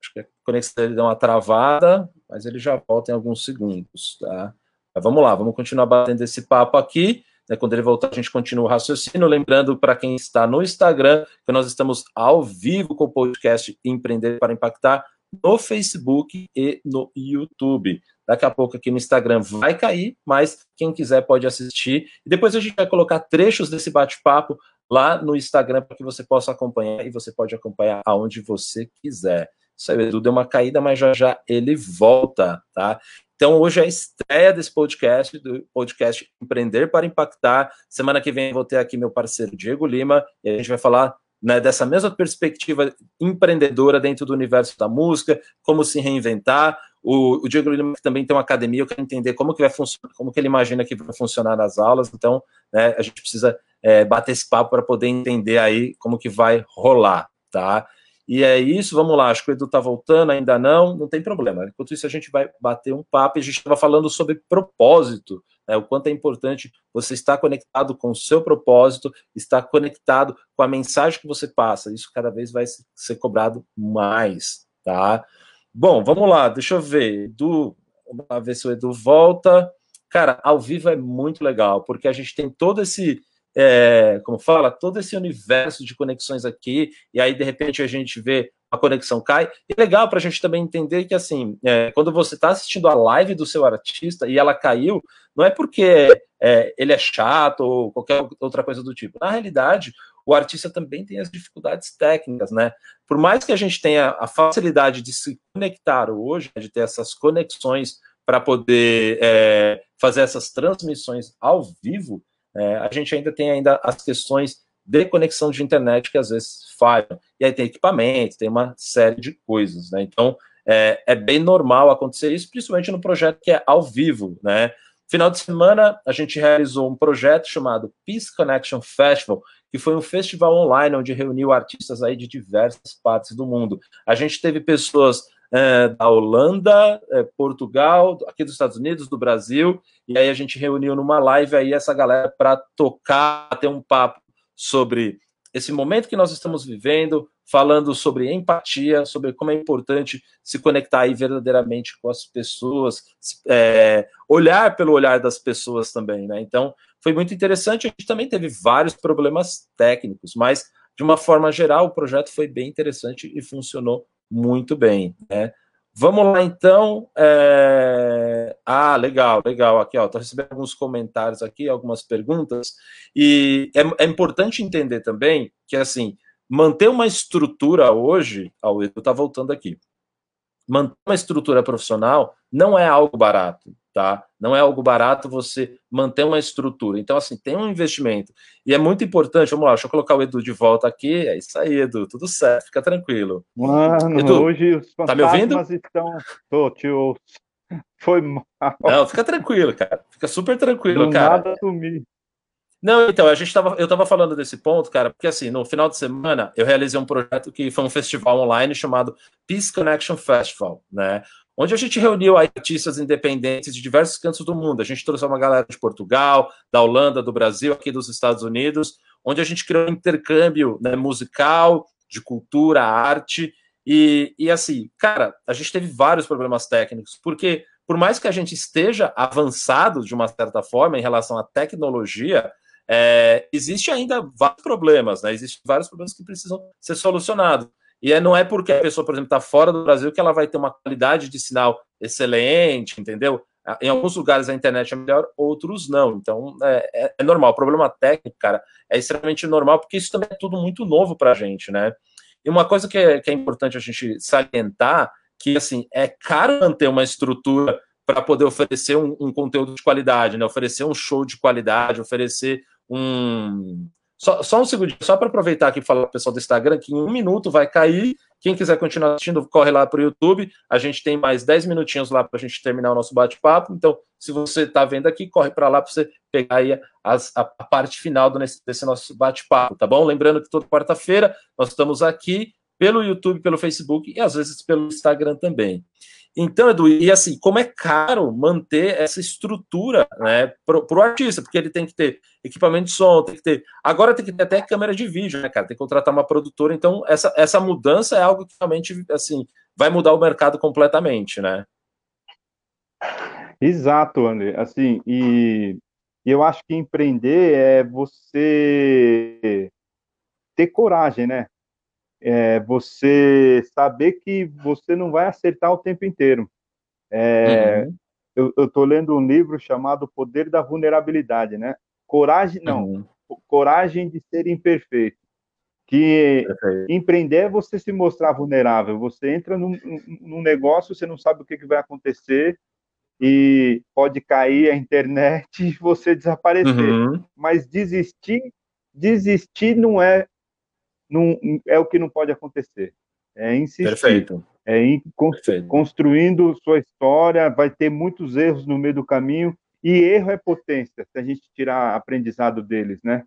Acho que a conexão dele deu uma travada, mas ele já volta em alguns segundos, tá? Mas vamos lá, vamos continuar batendo esse papo aqui. Né, quando ele voltar, a gente continua o raciocínio. Lembrando para quem está no Instagram que nós estamos ao vivo com o podcast Empreender para Impactar no Facebook e no YouTube. Daqui a pouco aqui no Instagram vai cair, mas quem quiser pode assistir. E depois a gente vai colocar trechos desse bate-papo lá no Instagram para que você possa acompanhar e você pode acompanhar aonde você quiser. Isso aí, Edu deu uma caída, mas já já ele volta, tá? Então, hoje é a estreia desse podcast, do podcast Empreender para Impactar. Semana que vem vou ter aqui meu parceiro Diego Lima e a gente vai falar né, dessa mesma perspectiva empreendedora dentro do universo da música, como se reinventar. O, o Diego Lima também tem uma academia, eu quero entender como que vai funcionar, como que ele imagina que vai funcionar nas aulas, então né, a gente precisa é, bater esse papo para poder entender aí como que vai rolar, tá? E é isso, vamos lá, acho que o Edu tá voltando, ainda não, não tem problema. Enquanto isso, a gente vai bater um papo, a gente estava falando sobre propósito, né, o quanto é importante você estar conectado com o seu propósito, estar conectado com a mensagem que você passa. Isso cada vez vai ser cobrado mais, tá? Bom, vamos lá, deixa eu ver. Edu, vamos ver se o Edu volta. Cara, ao vivo é muito legal, porque a gente tem todo esse, é, como fala, todo esse universo de conexões aqui, e aí de repente a gente vê a conexão cai. E é legal para a gente também entender que, assim, é, quando você está assistindo a live do seu artista e ela caiu, não é porque é, ele é chato ou qualquer outra coisa do tipo. Na realidade, o artista também tem as dificuldades técnicas, né? Por mais que a gente tenha a facilidade de se conectar hoje, de ter essas conexões para poder é, fazer essas transmissões ao vivo, é, a gente ainda tem ainda as questões de conexão de internet que às vezes falham. E aí tem equipamento, tem uma série de coisas, né? Então é, é, bem normal acontecer isso, principalmente no projeto que é ao vivo, né? Final de semana a gente realizou um projeto chamado Peace Connection Festival, que foi um festival online onde reuniu artistas aí de diversas partes do mundo. A gente teve pessoas é, da Holanda, é, Portugal, aqui dos Estados Unidos, do Brasil, e aí a gente reuniu numa live aí essa galera para tocar, ter um papo sobre esse momento que nós estamos vivendo, falando sobre empatia, sobre como é importante se conectar aí verdadeiramente com as pessoas, é, olhar pelo olhar das pessoas também, né? Então, foi muito interessante. A gente também teve vários problemas técnicos, mas de uma forma geral, o projeto foi bem interessante e funcionou muito bem, né? Vamos lá, então. É... Ah, legal, legal. Aqui, ó, estou recebendo alguns comentários aqui, algumas perguntas. E é, é, importante entender também que, assim, manter uma estrutura hoje. Ó, o Edu está voltando aqui. Manter uma estrutura profissional não é algo barato, tá? Não é algo barato você manter uma estrutura. Então, assim, tem um investimento. E é muito importante, vamos lá, deixa eu colocar o Edu de volta aqui. É isso aí, Edu, tudo certo, fica tranquilo. Mano, Edu, hoje os tá me ouvindo? estão. Tô, te ouço. Foi mal. Não, fica tranquilo, cara. Fica super tranquilo, Do cara. Nada sumir. Não, então, a gente tava, eu estava falando desse ponto, cara, porque assim, no final de semana eu realizei um projeto que foi um festival online chamado Peace Connection Festival, né? Onde a gente reuniu artistas independentes de diversos cantos do mundo. A gente trouxe uma galera de Portugal, da Holanda, do Brasil, aqui dos Estados Unidos, onde a gente criou um intercâmbio né, musical, de cultura, arte. E, e assim, cara, a gente teve vários problemas técnicos, porque por mais que a gente esteja avançado de uma certa forma em relação à tecnologia, é, existe ainda vários problemas, né? Existem vários problemas que precisam ser solucionados. E não é porque a pessoa, por exemplo, está fora do Brasil que ela vai ter uma qualidade de sinal excelente, entendeu? Em alguns lugares a internet é melhor, outros não. Então é, é, é normal. O problema técnico, cara, é extremamente normal, porque isso também é tudo muito novo para a gente, né? E uma coisa que é, que é importante a gente salientar, que assim, é caro manter uma estrutura para poder oferecer um, um, conteúdo de qualidade, né? Oferecer um show de qualidade, oferecer um, só, só um segundo, só para aproveitar aqui e falar para o pessoal do Instagram que em um minuto vai cair. Quem quiser continuar assistindo, corre lá para o YouTube. A gente tem mais 10 minutinhos lá para a gente terminar o nosso bate-papo. Então, se você está vendo aqui, corre para lá para você pegar aí as, a, parte final do, nesse, desse nosso bate-papo, tá bom? Lembrando que toda quarta-feira nós estamos aqui pelo YouTube, pelo Facebook e às vezes pelo Instagram também. Então, Edu, e assim, como é caro manter essa estrutura né, para o artista, porque ele tem que ter equipamento de som, tem que ter. Agora tem que ter até câmera de vídeo, né, cara? Tem que contratar uma produtora. Então, essa, essa mudança é algo que realmente assim, vai mudar o mercado completamente, né? Exato, André. Assim, e eu acho que empreender é você ter coragem, né? É, você saber que você não vai acertar o tempo inteiro. É, uhum. Eu estou lendo um livro chamado Poder da Vulnerabilidade, né? Coragem, não, uhum. coragem de ser imperfeito. Que Perfeito. empreender é você se mostrar vulnerável. Você entra num, num negócio, você não sabe o que, que vai acontecer, e pode cair a internet e você desaparecer. Uhum. Mas desistir, desistir não é não, é o que não pode acontecer. É insistir. Perfeito. É ir Perfeito. construindo sua história, vai ter muitos erros no meio do caminho, e erro é potência, se a gente tirar aprendizado deles, né?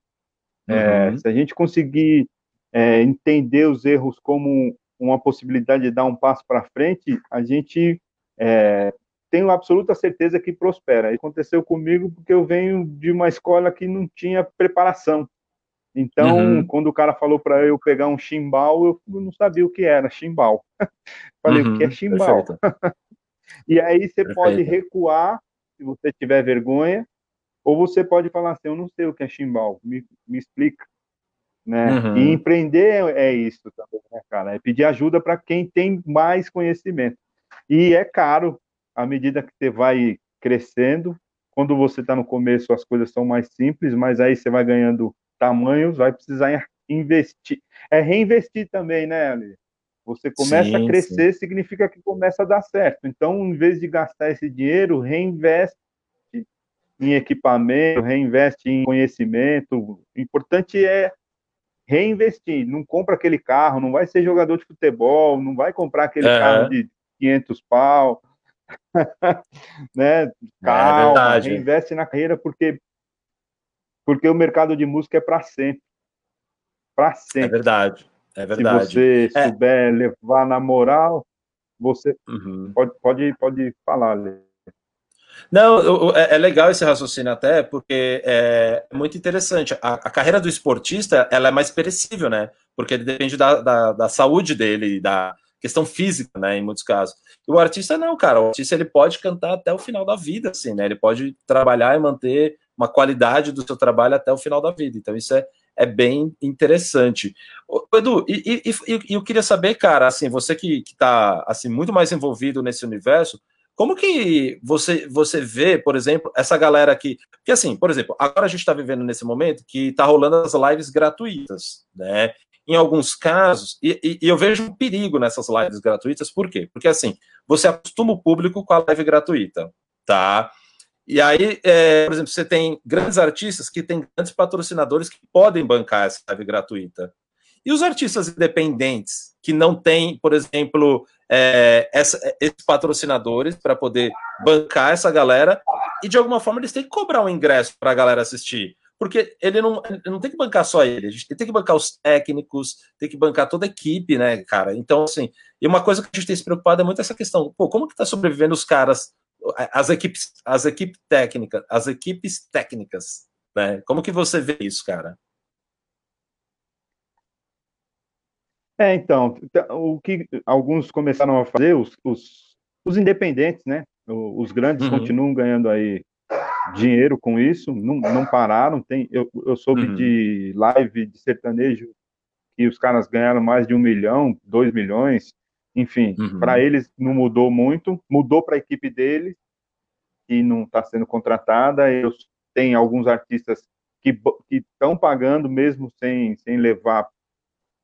É, uhum. É, se a gente conseguir é, entender os erros como uma possibilidade de dar um passo para frente, a gente é, tenho absoluta certeza que prospera. Aconteceu comigo porque eu venho de uma escola que não tinha preparação. Então, uhum. quando o cara falou para eu pegar um chimbal, eu não sabia o que era chimbal. Falei, uhum. o que é uhum. chimbal? e aí você Perfeito. pode recuar, se você tiver vergonha, ou você pode falar assim, eu não sei o que é chimbal, me, me explica. Né? Uhum. E empreender é, é isso também, né, cara? É pedir ajuda para quem tem mais conhecimento. E é caro, à medida que você vai crescendo, quando você está no começo, as coisas são mais simples, mas aí você vai ganhando tamanhos, vai precisar investir. É reinvestir também, né, Ali? Você começa sim, a crescer, sim. significa que começa a dar certo. Então, em vez de gastar esse dinheiro, reinveste em equipamento, reinveste em conhecimento. O importante é reinvestir. Não compra aquele carro, não vai ser jogador de futebol, não vai comprar aquele é. carro de 500 pau. né? Calma, é reinveste na carreira, porque porque o mercado de música é para sempre. Para sempre. É verdade. É verdade. Se você é. souber levar na moral, você uhum. pode, pode, pode falar, Lê. Não, é, é legal esse raciocínio até, porque é muito interessante. A, a, carreira do esportista, ela é mais perecível, né? Porque depende da, da, da, saúde dele, da questão física, né? Em muitos casos. E o artista não, cara. O artista, ele pode cantar até o final da vida, assim, né? Ele pode trabalhar e manter uma qualidade do seu trabalho até o final da vida. Então, isso é, é bem interessante. Ô, Edu, e, e, e, eu queria saber, cara, assim, você que está assim, muito mais envolvido nesse universo, como que você, você vê, por exemplo, essa galera aqui? Porque, assim, por exemplo, agora a gente está vivendo nesse momento que está rolando as lives gratuitas, né? Em alguns casos, e, e, eu vejo um perigo nessas lives gratuitas, por quê? Porque, assim, você acostuma o público com a live gratuita, tá? E aí, é, por exemplo, você tem grandes artistas que têm grandes patrocinadores que podem bancar essa live gratuita. E os artistas independentes que não têm, por exemplo, é, essa, esses patrocinadores para poder bancar essa galera e de alguma forma eles têm que cobrar um ingresso para a galera assistir. Porque ele não, ele não tem que bancar só ele, ele tem que bancar os técnicos, tem que bancar toda a equipe, né, cara? Então, assim, e uma coisa que a gente tem se preocupado é muito essa questão, pô, como que tá sobrevivendo os caras as equipes, as equipes técnicas, as equipes técnicas, né? Como que você vê isso, cara? É, então, o que alguns começaram a fazer, os, os, os independentes, né? Os grandes uhum. continuam ganhando aí dinheiro com isso, não, não pararam. Tem, eu, eu soube uhum. de live de sertanejo que os caras ganharam mais de um milhão, dois milhões. Enfim, uhum. para eles não mudou muito, mudou para a equipe deles, que não está sendo contratada. Eu tenho alguns artistas que estão pagando mesmo sem, sem levar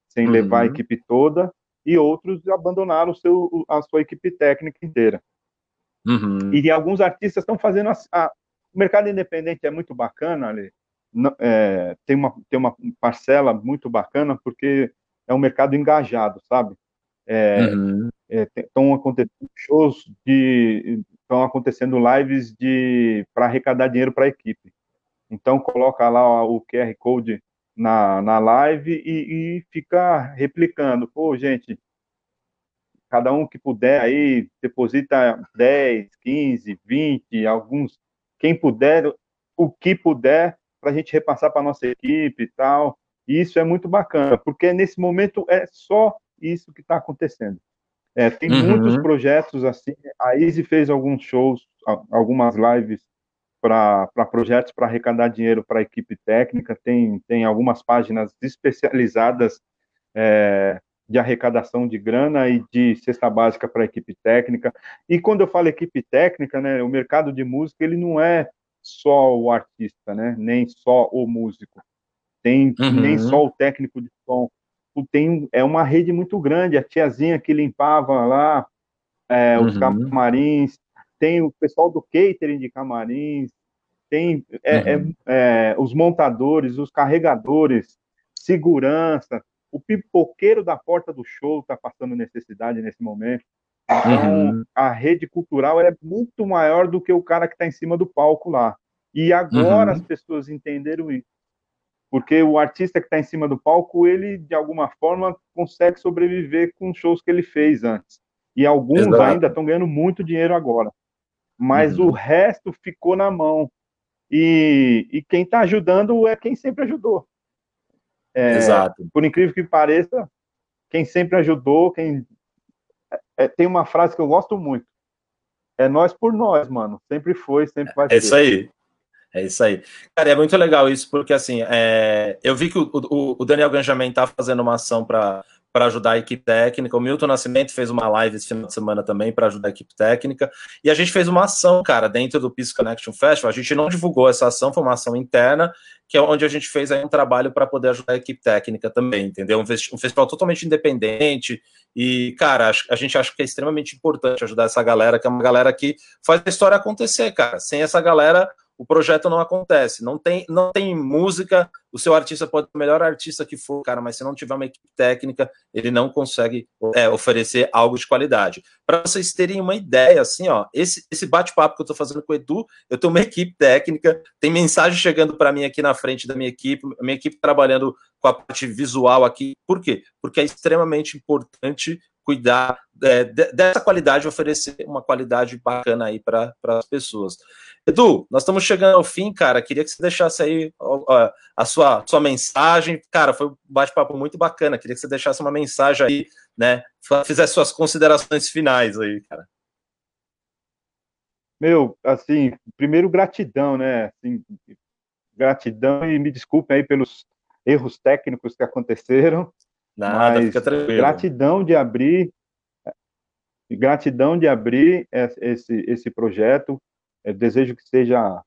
sem uhum. levar a uhum. equipe toda, e outros abandonaram seu, a sua equipe técnica inteira. Uhum. E alguns artistas estão fazendo a, a, o mercado independente é muito bacana, ali, é, tem uma tem uma parcela muito bacana porque é um mercado engajado, sabe? Estão é, uhum. é, acontecendo shows de, estão acontecendo lives de para arrecadar dinheiro para a equipe. Então coloca lá o QR code na, na live e, e fica replicando. Pô, gente, cada um que puder aí deposita 10, 15, 20, alguns, quem puder, o que puder, para a gente repassar para nossa equipe e tal. E isso é muito bacana, porque nesse momento é só isso que está acontecendo. É, tem uhum. muitos projetos assim. A Easy fez alguns shows, algumas lives para projetos para arrecadar dinheiro para a equipe técnica. Tem, tem algumas páginas especializadas é, de arrecadação de grana e de cesta básica para a equipe técnica. E quando eu falo equipe técnica, né, o mercado de música ele não é só o artista, né, nem só o músico. Tem uhum. nem só o técnico de som tem é uma rede muito grande. A tiazinha que limpava lá é, os uhum. camarins, tem o pessoal do catering de camarins, tem é, é, uhum. é, os montadores, os carregadores, segurança, o pipoqueiro da porta do show está passando necessidade nesse momento. Então, uhum. a rede cultural é muito maior do que o cara que está em cima do palco lá. E agora uhum. as pessoas entenderam isso porque o artista que está em cima do palco, ele de alguma forma consegue sobreviver com os shows que ele fez antes. E alguns Exato. ainda estão ganhando muito dinheiro agora. Mas uhum. o resto ficou na mão. E, e quem está ajudando é quem sempre ajudou. É, Exato. Por incrível que pareça, quem sempre ajudou, quem é, é, tem uma frase que eu gosto muito. É nós por nós, mano. Sempre foi, sempre vai ser. É isso aí. É isso aí. Cara, é muito legal isso, porque assim, é... eu vi que o, o, o Daniel Ganjamin tá fazendo uma ação para para ajudar a equipe técnica. O Milton Nascimento fez uma live esse final de semana também para ajudar a equipe técnica. E a gente fez uma ação, cara, dentro do Peace Connection Festival. A gente não divulgou essa ação, foi uma ação interna, que é onde a gente fez aí um trabalho para poder ajudar a equipe técnica também, entendeu? Um, festival totalmente independente. E, cara, a gente acha que é extremamente importante ajudar essa galera, que é uma galera que faz a história acontecer, cara. Sem essa galera, o projeto não acontece. Não tem, não tem música, o seu artista pode ser o melhor artista que for, cara, mas se não tiver uma equipe técnica, ele não consegue é, oferecer algo de qualidade. Para vocês terem uma ideia, assim, ó, esse, esse bate-papo que eu estou fazendo com o Edu, eu tenho uma equipe técnica, tem mensagem chegando para mim aqui na frente da minha equipe, minha equipe trabalhando com a parte visual aqui. Por quê? Porque é extremamente importante cuidar é, dessa qualidade, oferecer uma qualidade bacana aí para as pessoas. Edu, nós estamos chegando ao fim, cara. Queria que você deixasse aí a, a sua, sua mensagem. Cara, foi um bate-papo muito bacana. Queria que você deixasse uma mensagem aí, né? Fizesse suas considerações finais aí, cara. Meu, assim, primeiro gratidão, né? Assim, gratidão e me desculpem aí pelos erros técnicos que aconteceram. Nada, mas fica tranquilo. Gratidão de abrir, gratidão de abrir esse, esse projeto. Eu desejo que seja,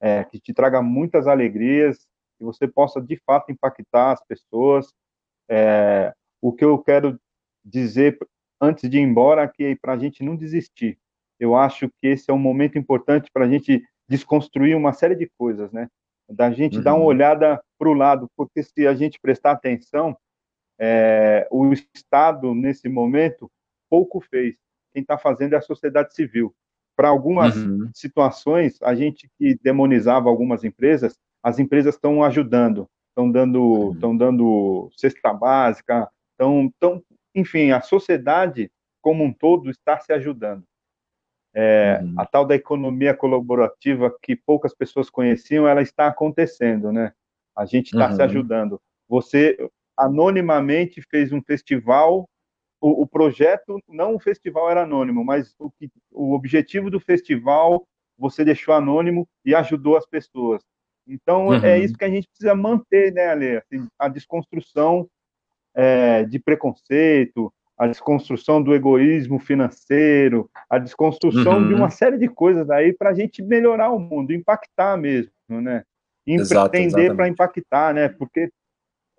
é, que te traga muitas alegrias, que você possa de fato impactar as pessoas. É, o que eu quero dizer antes de ir embora é que para a gente não desistir. Eu acho que esse é um momento importante para a gente desconstruir uma série de coisas, né? Da gente uhum. dar uma uhum. olhada para o lado, porque se a gente prestar atenção, é, o Estado, nesse momento, pouco fez. Quem está fazendo é a sociedade civil. Para algumas uhum. situações, a gente que demonizava algumas empresas, as empresas estão ajudando, estão dando, estão uhum. dando cesta básica, estão, estão, enfim, a sociedade como um todo está se ajudando. É, uhum. A tal da economia colaborativa que poucas pessoas conheciam, ela está acontecendo, né? A gente está uhum. se ajudando. Você anonimamente fez um festival. O, o, projeto, não o festival era anônimo, mas o, o objetivo do festival você deixou anônimo e ajudou as pessoas. Então, é uhum. é isso que a gente precisa manter, né, Ale? Assim, a desconstrução é, de preconceito, a desconstrução do egoísmo financeiro, a desconstrução uhum. de uma série de coisas aí para a gente melhorar o mundo, impactar mesmo, né? Empreender para impactar, né? Porque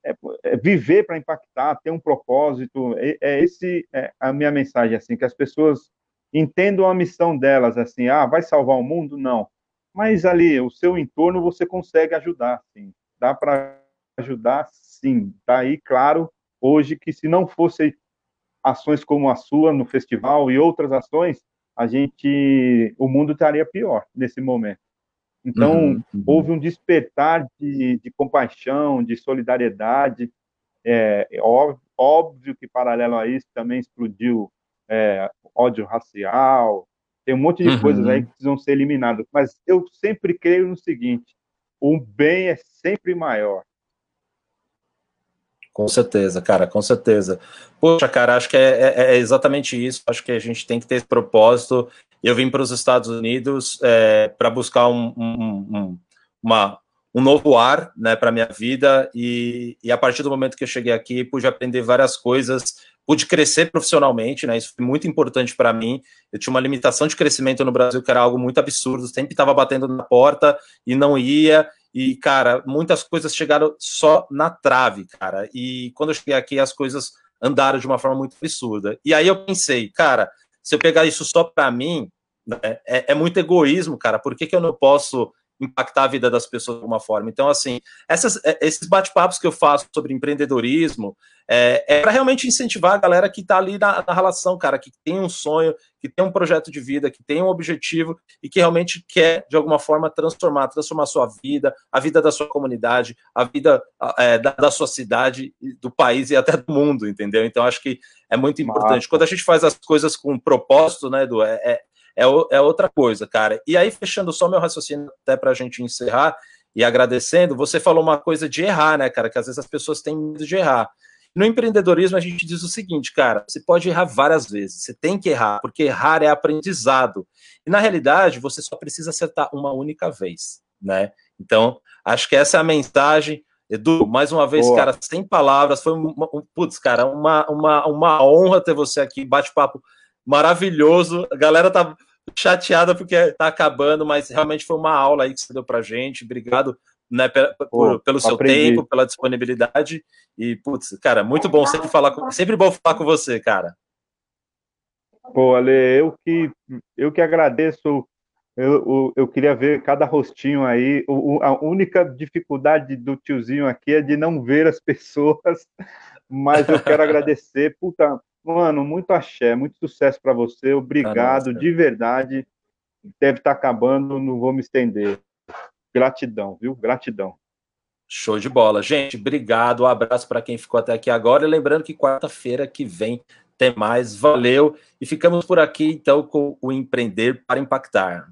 é, é viver para impactar, ter um propósito, é, esse é a minha mensagem, assim, que as pessoas entendam a missão delas, assim, ah, vai salvar o mundo? Não. Mas ali, o seu entorno, você consegue ajudar, sim. Dá para ajudar, sim. Está aí, claro, hoje, que se não fosse ações como a sua no festival e outras ações, a gente, o mundo estaria pior nesse momento. Então, uhum, uhum. houve um despertar de, de, compaixão, de solidariedade. É, é óbvio, óbvio, que, paralelo a isso, também explodiu é, ódio racial. Tem um monte de uhum. coisas aí que precisam ser eliminadas. Mas eu sempre creio no seguinte: o bem é sempre maior. Com certeza, cara, com certeza. Poxa, cara, acho que é, é, é, exatamente isso. Acho que a gente tem que ter esse propósito. Eu vim para os Estados Unidos é, para buscar um, um, um, uma, um novo ar né, para minha vida e, e, a partir do momento que eu cheguei aqui, pude aprender várias coisas, pude crescer profissionalmente, né? Isso foi muito importante para mim. Eu tinha uma limitação de crescimento no Brasil que era algo muito absurdo, sempre estava batendo na porta e não ia. E, cara, muitas coisas chegaram só na trave, cara. E quando eu cheguei aqui, as coisas andaram de uma forma muito absurda. E aí eu pensei, cara, se eu pegar isso só para mim, né, é, é, muito egoísmo, cara. Por que, que eu não posso impactar a vida das pessoas de alguma forma. Então, assim, essas, é, esses bate-papos que eu faço sobre empreendedorismo é, é para realmente incentivar a galera que está ali na, na, relação, cara, que tem um sonho, que tem um projeto de vida, que tem um objetivo e que realmente quer, de alguma forma, transformar, transformar a sua vida, a vida da sua comunidade, a vida é, da, da, sua cidade, do país e até do mundo, entendeu? Então, acho que é muito importante. Quando a gente faz as coisas com propósito, né, Edu, é, é é, é outra coisa, cara. E aí, fechando só meu raciocínio até para a gente encerrar e agradecendo, você falou uma coisa de errar, né, cara? Que às vezes as pessoas têm medo de errar. No empreendedorismo, a gente diz o seguinte, cara: você pode errar várias vezes, você tem que errar, porque errar é aprendizado. E na realidade, você só precisa acertar uma única vez, né? Então, acho que essa é a mensagem. Edu, mais uma vez, Boa. cara, sem palavras, foi um, um, putz, cara, uma, uma, uma honra ter você aqui, bate-papo maravilhoso. A galera tá chateada porque tá acabando, mas realmente foi uma aula aí que você deu pra gente. Obrigado né, por, pelo seu aprendi. tempo, pela disponibilidade. E, putz, cara, muito bom sempre falar com, sempre bom falar com você, cara. Pô, Ale, eu que, eu que agradeço. Eu, eu, eu queria ver cada rostinho aí. O, a única dificuldade do tiozinho aqui é de não ver as pessoas, mas eu quero agradecer. Puta, Mano, muito axé, muito sucesso para você. Obrigado, de verdade. Deve estar tá acabando, não vou me estender. Gratidão, viu? Gratidão. Show de bola. Gente, obrigado. Um abraço para quem ficou até aqui agora. E lembrando que quarta-feira que vem tem mais. Valeu. E ficamos por aqui, então, com o Empreender para Impactar.